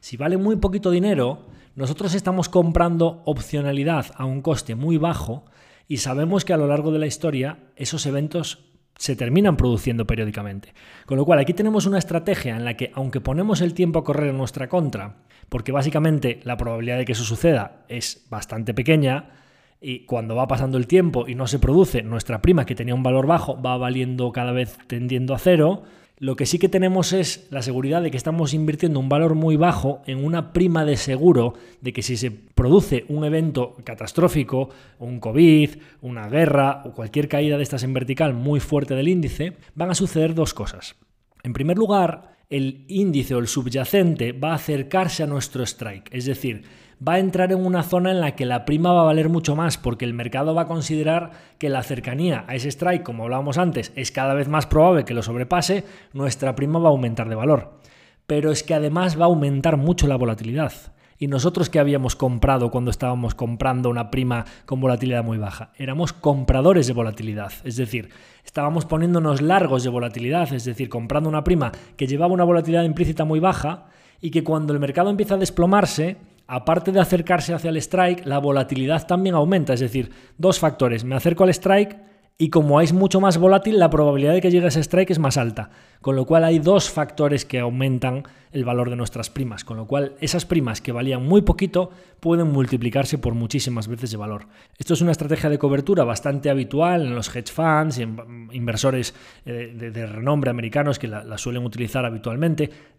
Si valen muy poquito dinero, nosotros estamos comprando opcionalidad a un coste muy bajo y sabemos que a lo largo de la historia esos eventos se terminan produciendo periódicamente. Con lo cual aquí tenemos una estrategia en la que aunque ponemos el tiempo a correr en nuestra contra, porque básicamente la probabilidad de que eso suceda es bastante pequeña, y cuando va pasando el tiempo y no se produce, nuestra prima que tenía un valor bajo va valiendo cada vez tendiendo a cero, lo que sí que tenemos es la seguridad de que estamos invirtiendo un valor muy bajo en una prima de seguro de que si se produce un evento catastrófico, un COVID, una guerra o cualquier caída de estas en vertical muy fuerte del índice, van a suceder dos cosas. En primer lugar, el índice o el subyacente va a acercarse a nuestro strike, es decir, va a entrar en una zona en la que la prima va a valer mucho más porque el mercado va a considerar que la cercanía a ese strike, como hablábamos antes, es cada vez más probable que lo sobrepase, nuestra prima va a aumentar de valor. Pero es que además va a aumentar mucho la volatilidad. Y nosotros que habíamos comprado cuando estábamos comprando una prima con volatilidad muy baja, éramos compradores de volatilidad, es decir, estábamos poniéndonos largos de volatilidad, es decir, comprando una prima que llevaba una volatilidad implícita muy baja y que cuando el mercado empieza a desplomarse, aparte de acercarse hacia el strike, la volatilidad también aumenta. Es decir, dos factores. Me acerco al strike y como es mucho más volátil, la probabilidad de que llegue a ese strike es más alta. Con lo cual hay dos factores que aumentan el valor de nuestras primas. Con lo cual esas primas que valían muy poquito pueden multiplicarse por muchísimas veces de valor. Esto es una estrategia de cobertura bastante habitual en los hedge funds y en inversores eh, de, renombre americanos que la suelen utilizar habitualmente Mm,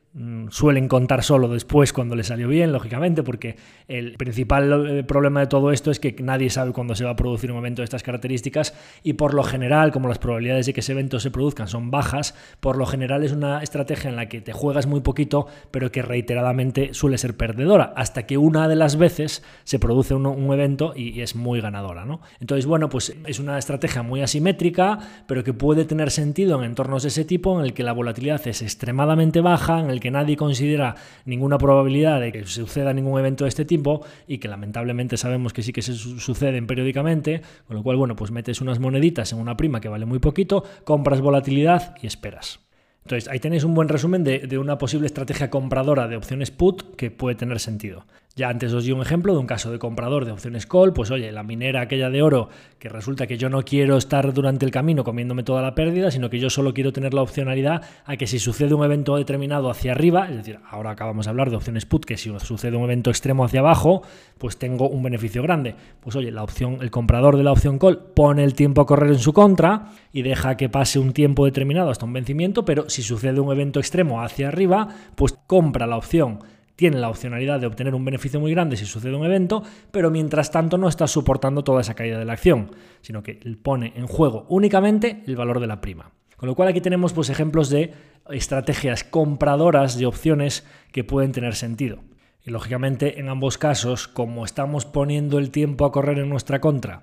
suelen contar solo después cuando le salió bien, lógicamente, porque el principal eh, problema de todo esto es que nadie sabe cuándo se va a producir un evento de estas características y por lo general, como las probabilidades de que ese evento se produzcan son bajas, por lo general es una estrategia en la que te juegas muy poquito, pero que reiteradamente suele ser perdedora, hasta que una de las veces se produce un, evento y, es muy ganadora. ¿no? Entonces, bueno, pues es una estrategia muy asimétrica, pero que puede tener sentido en entornos de ese tipo, en el que la volatilidad es extremadamente baja, en el que nadie considera ninguna probabilidad de que suceda ningún evento de este tipo y que lamentablemente sabemos que sí que se suceden periódicamente, con lo cual, bueno, pues metes unas moneditas en una prima que vale muy poquito, compras volatilidad y esperas. Entonces, ahí tenéis un buen resumen de, una posible estrategia compradora de opciones put que puede tener sentido. Ya antes os di un ejemplo de un caso de comprador de opciones call, pues oye, la minera aquella de oro, que resulta que yo no quiero estar durante el camino comiéndome toda la pérdida, sino que yo solo quiero tener la opcionalidad a que si sucede un evento determinado hacia arriba, es decir, ahora acabamos de hablar de opciones put, que si sucede un evento extremo hacia abajo, pues tengo un beneficio grande. Pues oye, la opción, el comprador de la opción call pone el tiempo a correr en su contra y deja que pase un tiempo determinado hasta un vencimiento, pero si sucede un evento extremo hacia arriba, pues compra la opción tiene la opcionalidad de obtener un beneficio muy grande si sucede un evento, pero mientras tanto no está soportando toda esa caída de la acción, sino que pone en juego únicamente el valor de la prima. Con lo cual aquí tenemos pues, ejemplos de estrategias compradoras de opciones que pueden tener sentido. Y lógicamente en ambos casos, como estamos poniendo el tiempo a correr en nuestra contra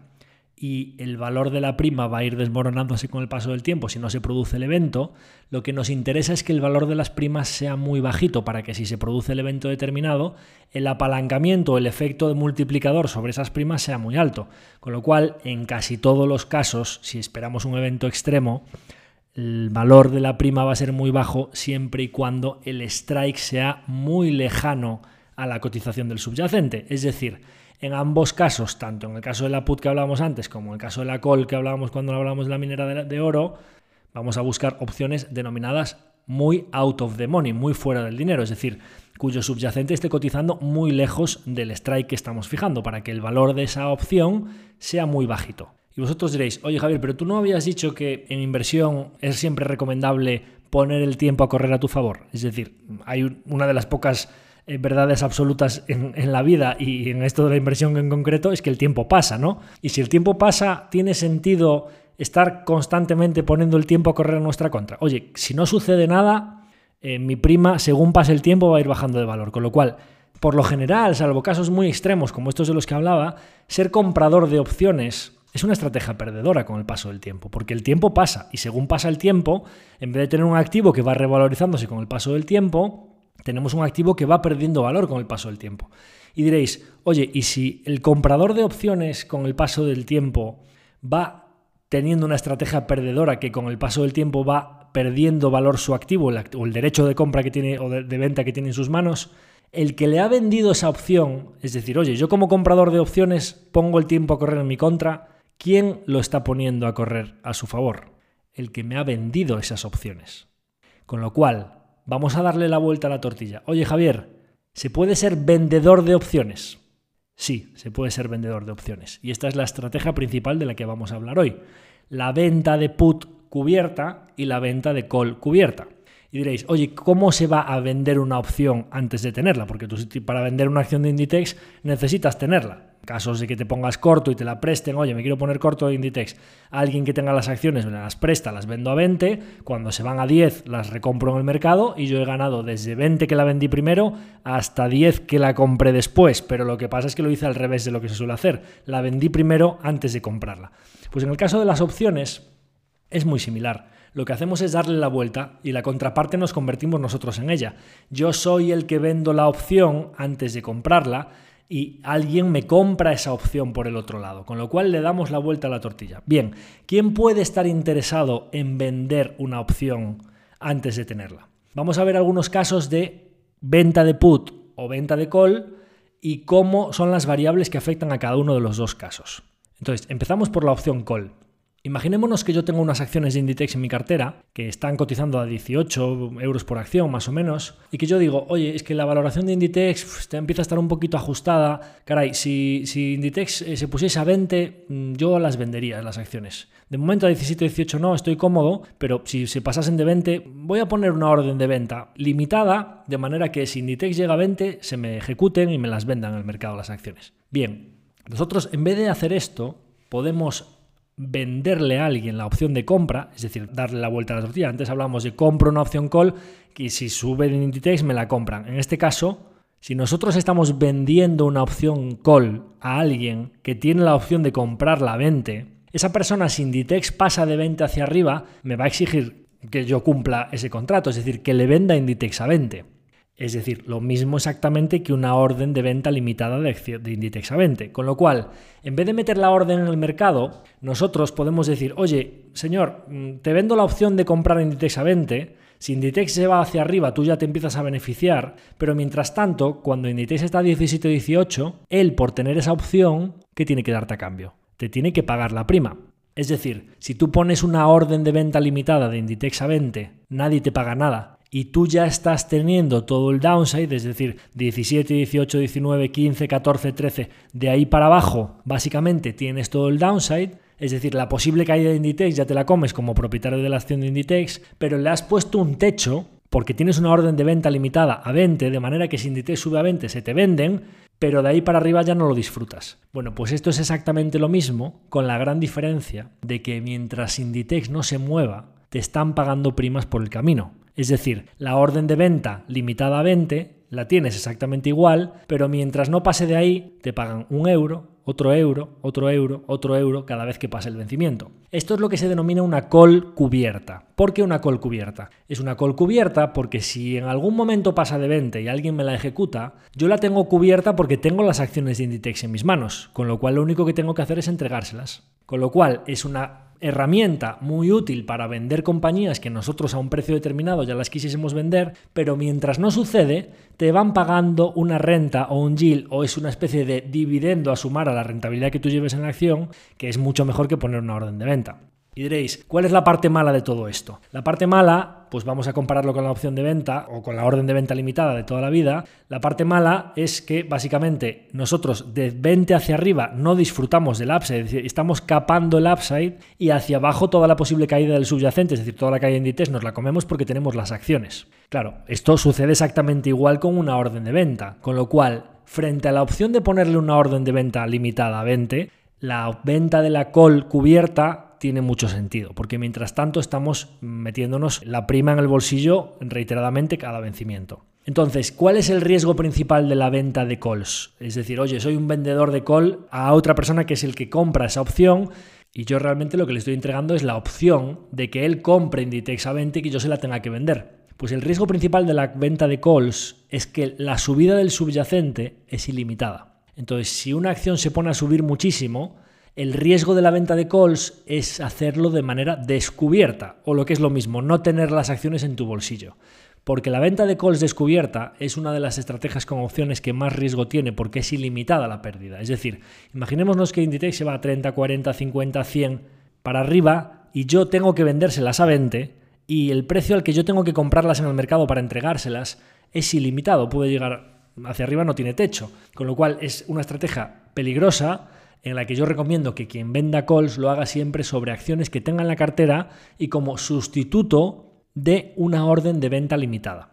y el valor de la prima va a ir desmoronándose con el paso del tiempo si no se produce el evento, lo que nos interesa es que el valor de las primas sea muy bajito para que si se produce el evento determinado, el apalancamiento o el efecto de multiplicador sobre esas primas sea muy alto. Con lo cual, en casi todos los casos, si esperamos un evento extremo, el valor de la prima va a ser muy bajo siempre y cuando el strike sea muy lejano a la cotización del subyacente. Es decir, en ambos casos, tanto en el caso de la put que hablábamos antes como en el caso de la call que hablábamos cuando hablábamos de la minera de, oro, vamos a buscar opciones denominadas muy out of the money, muy fuera del dinero, es decir, cuyo subyacente esté cotizando muy lejos del strike que estamos fijando para que el valor de esa opción sea muy bajito. Y vosotros diréis, oye Javier, pero tú no habías dicho que en inversión es siempre recomendable poner el tiempo a correr a tu favor. Es decir, hay una de las pocas eh, verdades absolutas en, la vida y en esto de la inversión en concreto es que el tiempo pasa, ¿no? Y si el tiempo pasa, tiene sentido estar constantemente poniendo el tiempo a correr en nuestra contra. Oye, si no sucede nada, eh, mi prima, según pase el tiempo, va a ir bajando de valor. Con lo cual, por lo general, salvo casos muy extremos como estos de los que hablaba, ser comprador de opciones es una estrategia perdedora con el paso del tiempo, porque el tiempo pasa y según pasa el tiempo, en vez de tener un activo que va revalorizándose con el paso del tiempo, tenemos un activo que va perdiendo valor con el paso del tiempo. Y diréis, oye, ¿y si el comprador de opciones con el paso del tiempo va teniendo una estrategia perdedora que con el paso del tiempo va perdiendo valor su activo o el derecho de compra que tiene o de, venta que tiene en sus manos? El que le ha vendido esa opción, es decir, oye, yo como comprador de opciones pongo el tiempo a correr en mi contra, ¿quién lo está poniendo a correr a su favor? El que me ha vendido esas opciones. Con lo cual, vamos a darle la vuelta a la tortilla. Oye Javier, ¿se puede ser vendedor de opciones? Sí, se puede ser vendedor de opciones. Y esta es la estrategia principal de la que vamos a hablar hoy. La venta de put cubierta y la venta de call cubierta. Y diréis, oye, ¿cómo se va a vender una opción antes de tenerla? Porque tú para vender una acción de Inditex necesitas tenerla casos de que te pongas corto y te la presten, oye, me quiero poner corto de Inditex, alguien que tenga las acciones me las presta, las vendo a 20, cuando se van a 10 las recompro en el mercado y yo he ganado desde 20 que la vendí primero hasta 10 que la compré después, pero lo que pasa es que lo hice al revés de lo que se suele hacer, la vendí primero antes de comprarla. Pues en el caso de las opciones es muy similar. Lo que hacemos es darle la vuelta y la contraparte nos convertimos nosotros en ella. Yo soy el que vendo la opción antes de comprarla y alguien me compra esa opción por el otro lado, con lo cual le damos la vuelta a la tortilla. Bien, ¿quién puede estar interesado en vender una opción antes de tenerla? Vamos a ver algunos casos de venta de put o venta de call y cómo son las variables que afectan a cada uno de los dos casos. Entonces, empezamos por la opción call. Imaginémonos que yo tengo unas acciones de Inditex en mi cartera que están cotizando a 18 euros por acción más o menos y que yo digo, oye, es que la valoración de Inditex empieza a estar un poquito ajustada. Caray, si, si Inditex eh, se pusiese a 20, mm, yo las vendería las acciones. De momento a 17 18 no, estoy cómodo, pero si se pasasen de 20, voy a poner una orden de venta limitada de manera que si Inditex llega a 20, se me ejecuten y me las vendan en el mercado las acciones. Bien, nosotros en vez de hacer esto, podemos venderle a alguien la opción de compra, es decir, darle la vuelta a la tortilla. Antes hablamos de compro una opción call y si sube en Inditex me la compran. En este caso, si nosotros estamos vendiendo una opción call a alguien que tiene la opción de comprarla a 20, esa persona si Inditex pasa de 20 hacia arriba me va a exigir que yo cumpla ese contrato, es decir, que le venda Inditex a 20. Es decir, lo mismo exactamente que una orden de venta limitada de, Inditex a 20. Con lo cual, en vez de meter la orden en el mercado, nosotros podemos decir, oye, señor, mm, te vendo la opción de comprar Inditex a 20. Si Inditex se va hacia arriba, tú ya te empiezas a beneficiar, pero mientras tanto, cuando Inditex está a 17 18, él por tener esa opción, ¿qué tiene que darte a cambio? Te tiene que pagar la prima. Es decir, si tú pones una orden de venta limitada de Inditex a 20, nadie te paga nada, y tú ya estás teniendo todo el downside, es decir, 17, 18, 19, 15, 14, 13, de ahí para abajo, básicamente tienes todo el downside, es decir, la posible caída de Inditex ya te la comes como propietario de la acción de Inditex, pero le has puesto un techo porque tienes una orden de venta limitada a 20, de manera que si Inditex sube a 20 se te venden, pero de ahí para arriba ya no lo disfrutas. Bueno, pues esto es exactamente lo mismo, con la gran diferencia de que mientras Inditex no se mueva, te están pagando primas por el camino. Es decir, la orden de venta limitada a 20 la tienes exactamente igual, pero mientras no pase de ahí, te pagan un euro, otro euro, otro euro, otro euro cada vez que pase el vencimiento. Esto es lo que se denomina una call cubierta. ¿Por qué una call cubierta? Es una call cubierta porque si en algún momento pasa de 20 y alguien me la ejecuta, yo la tengo cubierta porque tengo las acciones de Inditex en mis manos, con lo cual lo único que tengo que hacer es entregárselas. Con lo cual es una herramienta muy útil para vender compañías que nosotros a un precio determinado ya las quisiésemos vender, pero mientras no sucede, te van pagando una renta o un yield o es una especie de dividendo a sumar a la rentabilidad que tú lleves en acción, que es mucho mejor que poner una orden de venta. Y diréis, ¿cuál es la parte mala de todo esto? La parte mala, pues vamos a compararlo con la opción de venta o con la orden de venta limitada de toda la vida. La parte mala es que básicamente nosotros de 20 hacia arriba no disfrutamos del upside, es decir, estamos capando el upside y hacia abajo toda la posible caída del subyacente, es decir, toda la caída en Inditex nos la comemos porque tenemos las acciones. Claro, esto sucede exactamente igual con una orden de venta, con lo cual, frente a la opción de ponerle una orden de venta limitada a 20, la venta de la call cubierta tiene mucho sentido, porque mientras tanto estamos metiéndonos la prima en el bolsillo reiteradamente cada vencimiento. Entonces, ¿cuál es el riesgo principal de la venta de calls? Es decir, oye, soy un vendedor de call a otra persona que es el que compra esa opción y yo realmente lo que le estoy entregando es la opción de que él compre Inditex a 20 y que yo se la tenga que vender. Pues el riesgo principal de la venta de calls es que la subida del subyacente es ilimitada. Entonces, si una acción se pone a subir muchísimo, el riesgo de la venta de calls es hacerlo de manera descubierta, o lo que es lo mismo, no tener las acciones en tu bolsillo. Porque la venta de calls descubierta es una de las estrategias con opciones que más riesgo tiene porque es ilimitada la pérdida. Es decir, imaginémonos que Inditex se va a 30, 40, 50, 100 para arriba y yo tengo que vendérselas a 20 y el precio al que yo tengo que comprarlas en el mercado para entregárselas es ilimitado, puede llegar hacia arriba, no tiene techo. Con lo cual es una estrategia peligrosa en la que yo recomiendo que quien venda calls lo haga siempre sobre acciones que tenga en la cartera y como sustituto de una orden de venta limitada.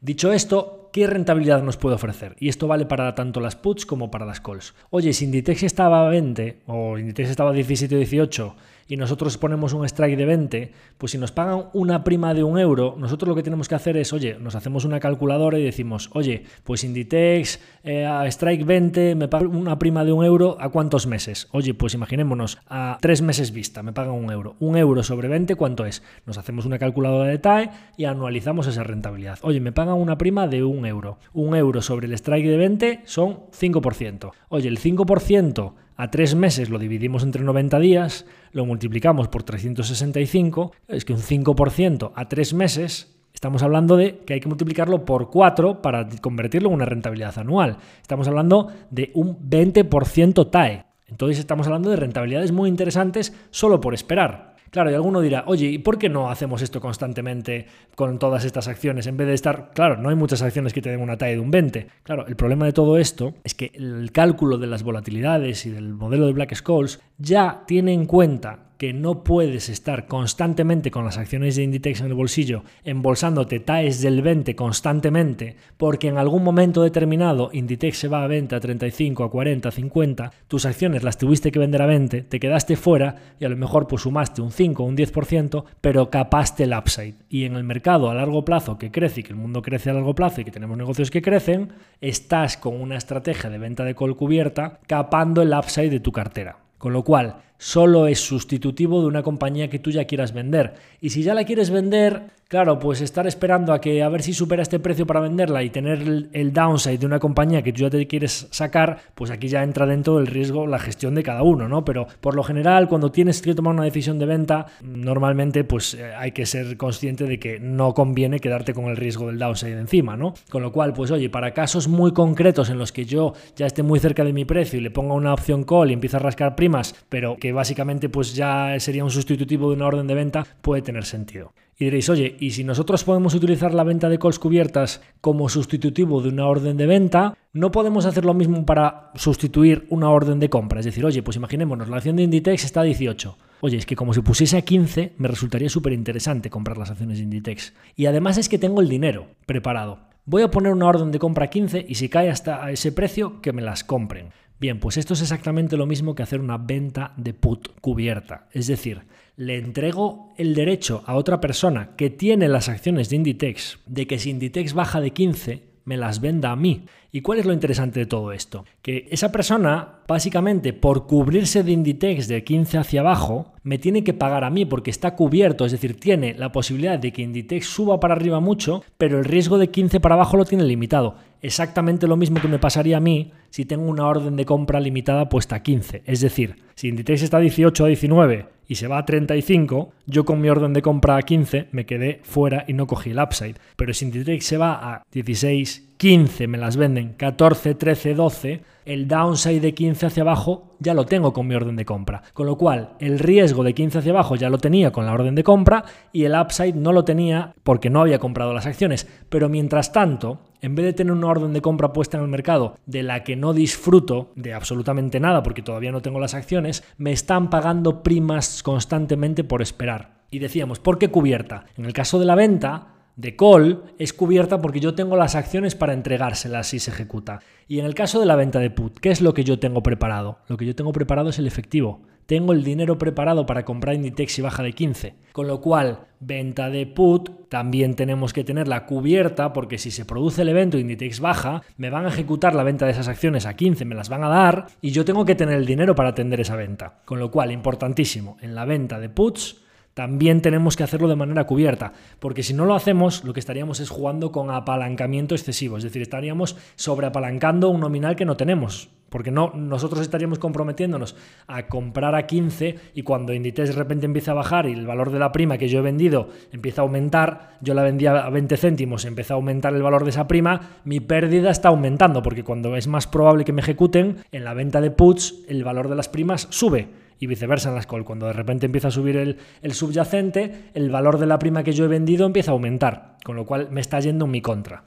Dicho esto, ¿qué rentabilidad nos puede ofrecer? Y esto vale para tanto las puts como para las calls. Oye, si Inditex estaba a 20 o Inditex estaba a 17 o 18 y nosotros ponemos un strike de 20, pues si nos pagan una prima de un euro, nosotros lo que tenemos que hacer es, oye, nos hacemos una calculadora y decimos, oye, pues Inditex eh, a strike 20 me paga una prima de un euro a cuántos meses. Oye, pues imaginémonos, a tres meses vista me pagan un euro. Un euro sobre 20, ¿cuánto es? Nos hacemos una calculadora de TAE y anualizamos esa rentabilidad. Oye, me pagan una prima de un euro. Un euro sobre el strike de 20 son 5%. Oye, el 5% a tres meses lo dividimos entre 90 días, lo multiplicamos por 365, es que un 5% a tres meses Estamos hablando de que hay que multiplicarlo por 4 para convertirlo en una rentabilidad anual. Estamos hablando de un 20% TAE. Entonces estamos hablando de rentabilidades muy interesantes solo por esperar. Claro, y alguno dirá, oye, ¿y por qué no hacemos esto constantemente con todas estas acciones? En vez de estar, claro, no hay muchas acciones que te den una talla de un 20. Claro, el problema de todo esto es que el cálculo de las volatilidades y del modelo de Black Scholes ya tiene en cuenta que no puedes estar constantemente con las acciones de Inditex en el bolsillo, embolsándote TAES del 20 constantemente, porque en algún momento determinado Inditex se va a venta a 35, a 40, a 50, tus acciones las tuviste que vender a 20, te quedaste fuera y a lo mejor pues sumaste un 5 o un 10%, pero capaste el upside. Y en el mercado a largo plazo que crece y que el mundo crece a largo plazo y que tenemos negocios que crecen, estás con una estrategia de venta de col cubierta capando el upside de tu cartera. Con lo cual, solo es sustitutivo de una compañía que tú ya quieras vender. Y si ya la quieres vender, Claro, pues estar esperando a que a ver si supera este precio para venderla y tener el downside de una compañía que tú ya te quieres sacar, pues aquí ya entra dentro del riesgo la gestión de cada uno, ¿no? Pero por lo general, cuando tienes que tomar una decisión de venta, normalmente pues eh, hay que ser consciente de que no conviene quedarte con el riesgo del downside encima, ¿no? Con lo cual, pues oye, para casos muy concretos en los que yo ya esté muy cerca de mi precio y le ponga una opción call y empiece a rascar primas, pero que básicamente pues ya sería un sustitutivo de una orden de venta, puede tener sentido. Y diréis, oye, ¿y si nosotros podemos utilizar la venta de calls cubiertas como sustitutivo de una orden de venta? ¿No podemos hacer lo mismo para sustituir una orden de compra? Es decir, oye, pues imaginémonos, la acción de Inditex está a 18. Oye, es que como si pusiese a 15, me resultaría súper interesante comprar las acciones de Inditex. Y además es que tengo el dinero preparado. Voy a poner una orden de compra a 15 y si cae hasta ese precio, que me las compren. Bien, pues esto es exactamente lo mismo que hacer una venta de put cubierta. Es decir, le entrego el derecho a otra persona que tiene las acciones de Inditex de que si Inditex baja de 15, me las venda a mí. ¿Y cuál es lo interesante de todo esto? Que esa persona, básicamente, por cubrirse de Inditex de 15 hacia abajo, me tiene que pagar a mí porque está cubierto, es decir, tiene la posibilidad de que Inditex suba para arriba mucho, pero el riesgo de 15 para abajo lo tiene limitado. Exactamente lo mismo que me pasaría a mí si tengo una orden de compra limitada puesta a 15. Es decir, si Inditex está a 18 o 19 y se va a 35, yo con mi orden de compra a 15 me quedé fuera y no cogí el upside. Pero si Inditex se va a 16, 15 me las venden, 14, 13, 12, el downside de 15 hacia abajo ya lo tengo con mi orden de compra. Con lo cual, el riesgo de 15 hacia abajo ya lo tenía con la orden de compra y el upside no lo tenía porque no había comprado las acciones. Pero mientras tanto, en vez de tener una orden de compra puesta en el mercado de la que no disfruto de absolutamente nada porque todavía no tengo las acciones, me están pagando primas constantemente por esperar. Y decíamos, ¿por qué cubierta? En el caso de la venta, de call es cubierta porque yo tengo las acciones para entregárselas si se ejecuta. Y en el caso de la venta de put, ¿qué es lo que yo tengo preparado? Lo que yo tengo preparado es el efectivo. Tengo el dinero preparado para comprar Inditex si baja de 15. Con lo cual, venta de put también tenemos que tenerla cubierta porque si se produce el evento Inditex baja, me van a ejecutar la venta de esas acciones a 15, me las van a dar y yo tengo que tener el dinero para atender esa venta. Con lo cual, importantísimo, en la venta de puts también tenemos que hacerlo de manera cubierta, porque si no lo hacemos, lo que estaríamos es jugando con apalancamiento excesivo, es decir, estaríamos sobreapalancando un nominal que no tenemos. Porque no, nosotros estaríamos comprometiéndonos a comprar a 15 y cuando Inditex de repente empieza a bajar y el valor de la prima que yo he vendido empieza a aumentar, yo la vendía a 20 céntimos, empieza a aumentar el valor de esa prima, mi pérdida está aumentando porque cuando es más probable que me ejecuten, en la venta de puts el valor de las primas sube y viceversa en la call. Cuando de repente empieza a subir el, el, subyacente, el valor de la prima que yo he vendido empieza a aumentar, con lo cual me está yendo en mi contra.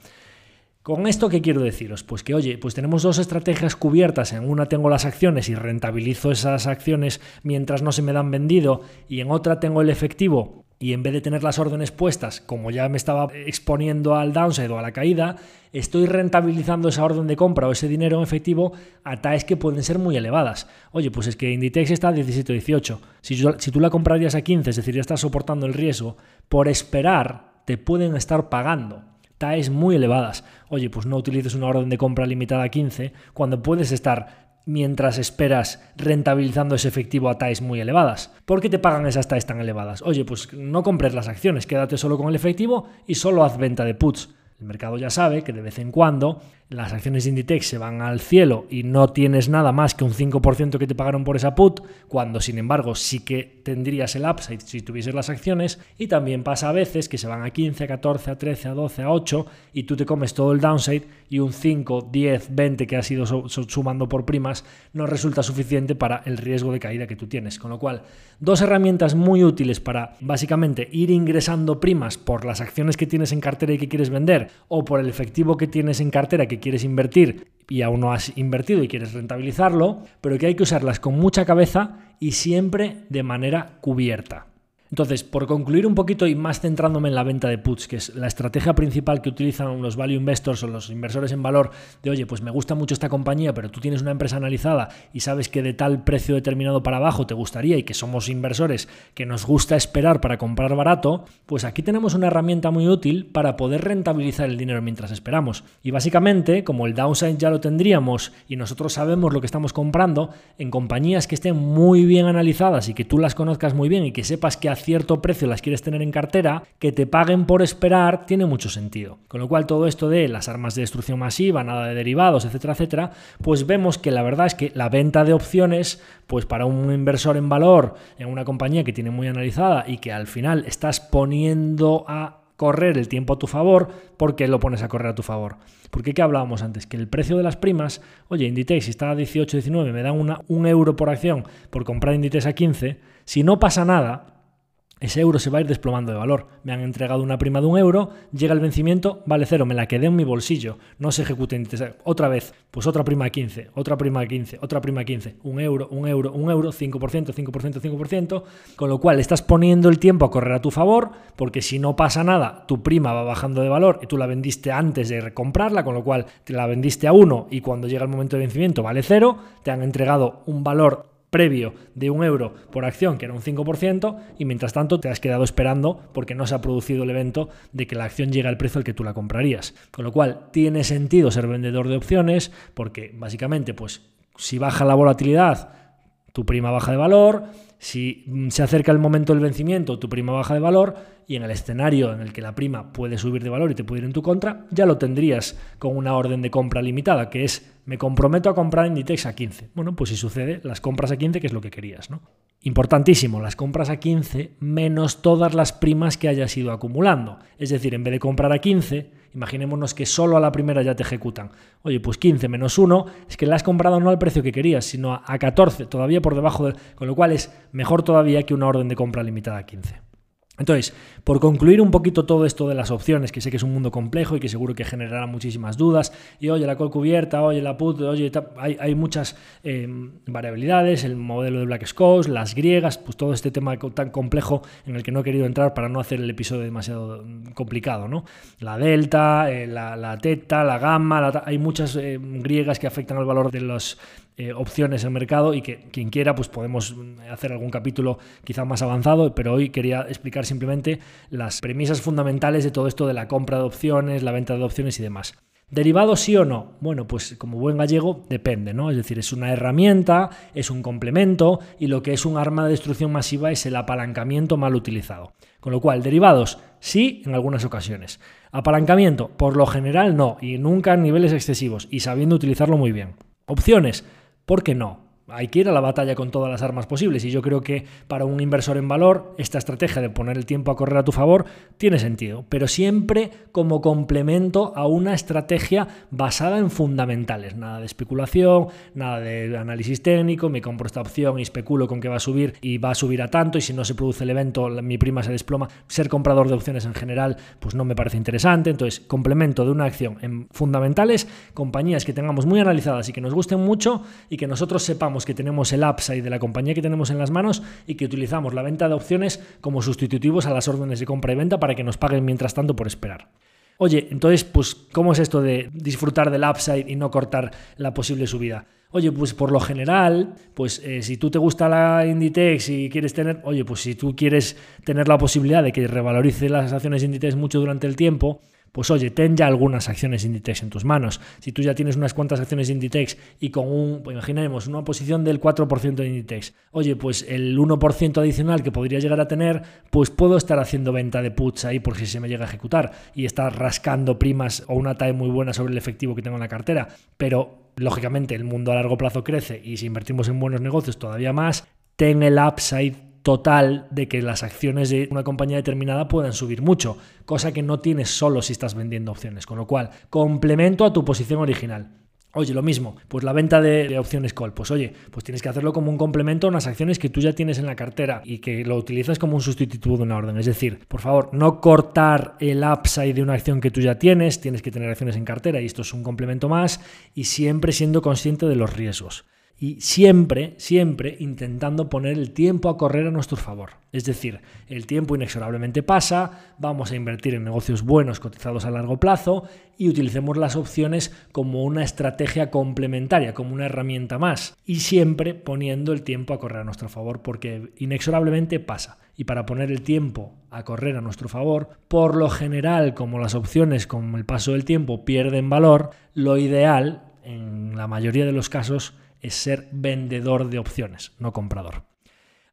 ¿Con esto qué quiero deciros? Pues que, oye, pues tenemos dos estrategias cubiertas. En una tengo las acciones y rentabilizo esas acciones mientras no se me dan vendido y en otra tengo el efectivo y en vez de tener las órdenes puestas, como ya me estaba exponiendo al downside o a la caída, estoy rentabilizando esa orden de compra o ese dinero en efectivo a TAES que pueden ser muy elevadas. Oye, pues es que Inditex está a 17 o 18. Si, si tú la comprarías a 15, es decir, ya estás soportando el riesgo, por esperar te pueden estar pagando TAES muy elevadas. Oye, pues no utilices una orden de compra limitada a 15 cuando puedes estar mientras esperas rentabilizando ese efectivo a TAES muy elevadas. ¿Por qué te pagan esas TAES tan elevadas? Oye, pues no compres las acciones, quédate solo con el efectivo y solo haz venta de puts. El mercado ya sabe que de vez en cuando las acciones de Inditex se van al cielo y no tienes nada más que un 5% que te pagaron por esa put, cuando sin embargo sí que tendrías el upside si tuvieses las acciones. Y también pasa a veces que se van a 15, a 14, a 13, a 12, a 8 y tú te comes todo el downside y un 5, 10, 20 que has ido sumando por primas no resulta suficiente para el riesgo de caída que tú tienes. Con lo cual, dos herramientas muy útiles para básicamente ir ingresando primas por las acciones que tienes en cartera y que quieres vender o por el efectivo que tienes en cartera que quieres invertir y aún no has invertido y quieres rentabilizarlo, pero que hay que usarlas con mucha cabeza y siempre de manera cubierta. Entonces, por concluir un poquito y más centrándome en la venta de puts, que es la estrategia principal que utilizan los value investors o los inversores en valor, de oye, pues me gusta mucho esta compañía, pero tú tienes una empresa analizada y sabes que de tal precio determinado para abajo te gustaría y que somos inversores que nos gusta esperar para comprar barato, pues aquí tenemos una herramienta muy útil para poder rentabilizar el dinero mientras esperamos. Y básicamente, como el downside ya lo tendríamos y nosotros sabemos lo que estamos comprando, en compañías que estén muy bien analizadas y que tú las conozcas muy bien y que sepas que cierto precio las quieres tener en cartera, que te paguen por esperar tiene mucho sentido. Con lo cual todo esto de las armas de destrucción masiva, nada de derivados, etcétera, etcétera, pues vemos que la verdad es que la venta de opciones, pues para un inversor en valor, en una compañía que tiene muy analizada y que al final estás poniendo a correr el tiempo a tu favor, ¿por qué lo pones a correr a tu favor? Porque ¿qué hablábamos antes? Que el precio de las primas, oye, Inditex, si está a 18, 19, me dan una, un euro por acción por comprar Inditex a 15, si no pasa nada, ese euro se va a ir desplomando de valor. Me han entregado una prima de un euro, llega el vencimiento, vale cero, me la quedé en mi bolsillo, no se ejecuta otra vez, pues otra prima de 15, otra prima de 15, otra prima de 15, un euro, un euro, un euro, 5%, 5%, 5%, con lo cual estás poniendo el tiempo a correr a tu favor, porque si no pasa nada, tu prima va bajando de valor y tú la vendiste antes de comprarla, con lo cual te la vendiste a uno y cuando llega el momento de vencimiento vale cero, te han entregado un valor previo de un euro por acción, que era un 5%, y mientras tanto te has quedado esperando porque no se ha producido el evento de que la acción llegue al precio al que tú la comprarías. Con lo cual, tiene sentido ser vendedor de opciones porque básicamente, pues, si baja la volatilidad, tu prima baja de valor, si mm, se acerca el momento del vencimiento, tu prima baja de valor y en el escenario en el que la prima puede subir de valor y te puede ir en tu contra, ya lo tendrías con una orden de compra limitada, que es me comprometo a comprar Inditex a 15. Bueno, pues si sucede, las compras a 15, que es lo que querías, ¿no? Importantísimo, las compras a 15 menos todas las primas que hayas ido acumulando. Es decir, en vez de comprar a 15, imaginémonos que solo a la primera ya te ejecutan. Oye, pues 15 menos 1 es que la has comprado no al precio que querías, sino a 14, todavía por debajo del... Con lo cual es mejor todavía que una orden de compra limitada a 15. Entonces, por concluir un poquito todo esto de las opciones, que sé que es un mundo complejo y que seguro que generará muchísimas dudas, y oye, la call cubierta, oye, la put, oye, hay, muchas eh, variabilidades, el modelo de Black Scholes, las griegas, pues todo este tema tan complejo en el que no he querido entrar para no hacer el episodio demasiado complicado, ¿no? La delta, eh, la, teta, la gamma, hay muchas eh, griegas que afectan al valor de los eh, opciones en mercado y que quien quiera pues podemos hacer algún capítulo quizá más avanzado, pero hoy quería explicar simplemente las premisas fundamentales de todo esto de la compra de opciones, la venta de opciones y demás. ¿Derivado sí o no? Bueno, pues como buen gallego depende, ¿no? Es decir, es una herramienta, es un complemento y lo que es un arma de destrucción masiva es el apalancamiento mal utilizado. Con lo cual, derivados sí en algunas ocasiones. Apalancamiento, por lo general no, y nunca en niveles excesivos y sabiendo utilizarlo muy bien. Opciones, ¿Por qué no? Hay que ir a la batalla con todas las armas posibles y yo creo que para un inversor en valor esta estrategia de poner el tiempo a correr a tu favor tiene sentido, pero siempre como complemento a una estrategia basada en fundamentales, nada de especulación, nada de análisis técnico, me compro esta opción y especulo con que va a subir y va a subir a tanto y si no se produce el evento mi prima se desploma, ser comprador de opciones en general pues no me parece interesante, entonces complemento de una acción en fundamentales, compañías que tengamos muy analizadas y que nos gusten mucho y que nosotros sepamos que tenemos el upside de la compañía que tenemos en las manos y que utilizamos la venta de opciones como sustitutivos a las órdenes de compra y venta para que nos paguen mientras tanto por esperar. Oye, entonces, pues, ¿cómo es esto de disfrutar del upside y no cortar la posible subida? Oye, pues por lo general, pues eh, si tú te gusta la Inditex y quieres tener, oye, pues si tú quieres tener la posibilidad de que revalorice las acciones Inditex mucho durante el tiempo, pues oye, ten ya algunas acciones Inditex en tus manos. Si tú ya tienes unas cuantas acciones Inditex y con un, pues imaginemos, una posición del 4% de Inditex, oye, pues el 1% adicional que podría llegar a tener, pues puedo estar haciendo venta de puts ahí por si se me llega a ejecutar y estar rascando primas o una TAE muy buena sobre el efectivo que tengo en la cartera. Pero lógicamente el mundo a largo plazo crece y si invertimos en buenos negocios todavía más, ten el upside total de que las acciones de una compañía determinada puedan subir mucho, cosa que no tienes solo si estás vendiendo opciones, con lo cual complemento a tu posición original. Oye, lo mismo, pues la venta de, opciones call, pues oye, pues tienes que hacerlo como un complemento a unas acciones que tú ya tienes en la cartera y que lo utilizas como un sustitutivo de una orden. Es decir, por favor, no cortar el upside de una acción que tú ya tienes, tienes que tener acciones en cartera y esto es un complemento más y siempre siendo consciente de los riesgos y siempre, siempre intentando poner el tiempo a correr a nuestro favor. Es decir, el tiempo inexorablemente pasa, vamos a invertir en negocios buenos cotizados a largo plazo y utilicemos las opciones como una estrategia complementaria, como una herramienta más y siempre poniendo el tiempo a correr a nuestro favor porque inexorablemente pasa. Y para poner el tiempo a correr a nuestro favor, por lo general, como las opciones con el paso del tiempo pierden valor, lo ideal, en la mayoría de los casos, es ser vendedor de opciones, no comprador.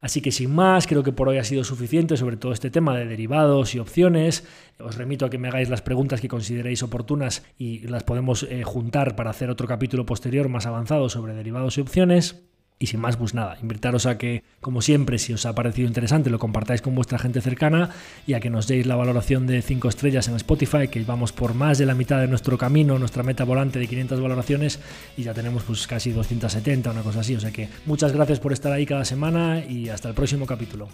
Así que sin más, creo que por hoy ha sido suficiente sobre todo este tema de derivados y opciones. Os remito a que me hagáis las preguntas que consideréis oportunas y las podemos eh, juntar para hacer otro capítulo posterior más avanzado sobre derivados y opciones. Y sin más, pues nada, invitaros a que, como siempre, si os ha parecido interesante, lo compartáis con vuestra gente cercana y a que nos deis la valoración de 5 estrellas en Spotify, que vamos por más de la mitad de nuestro camino, nuestra meta volante de 500 valoraciones y ya tenemos pues casi 270, una cosa así. O sea que muchas gracias por estar ahí cada semana y hasta el próximo capítulo.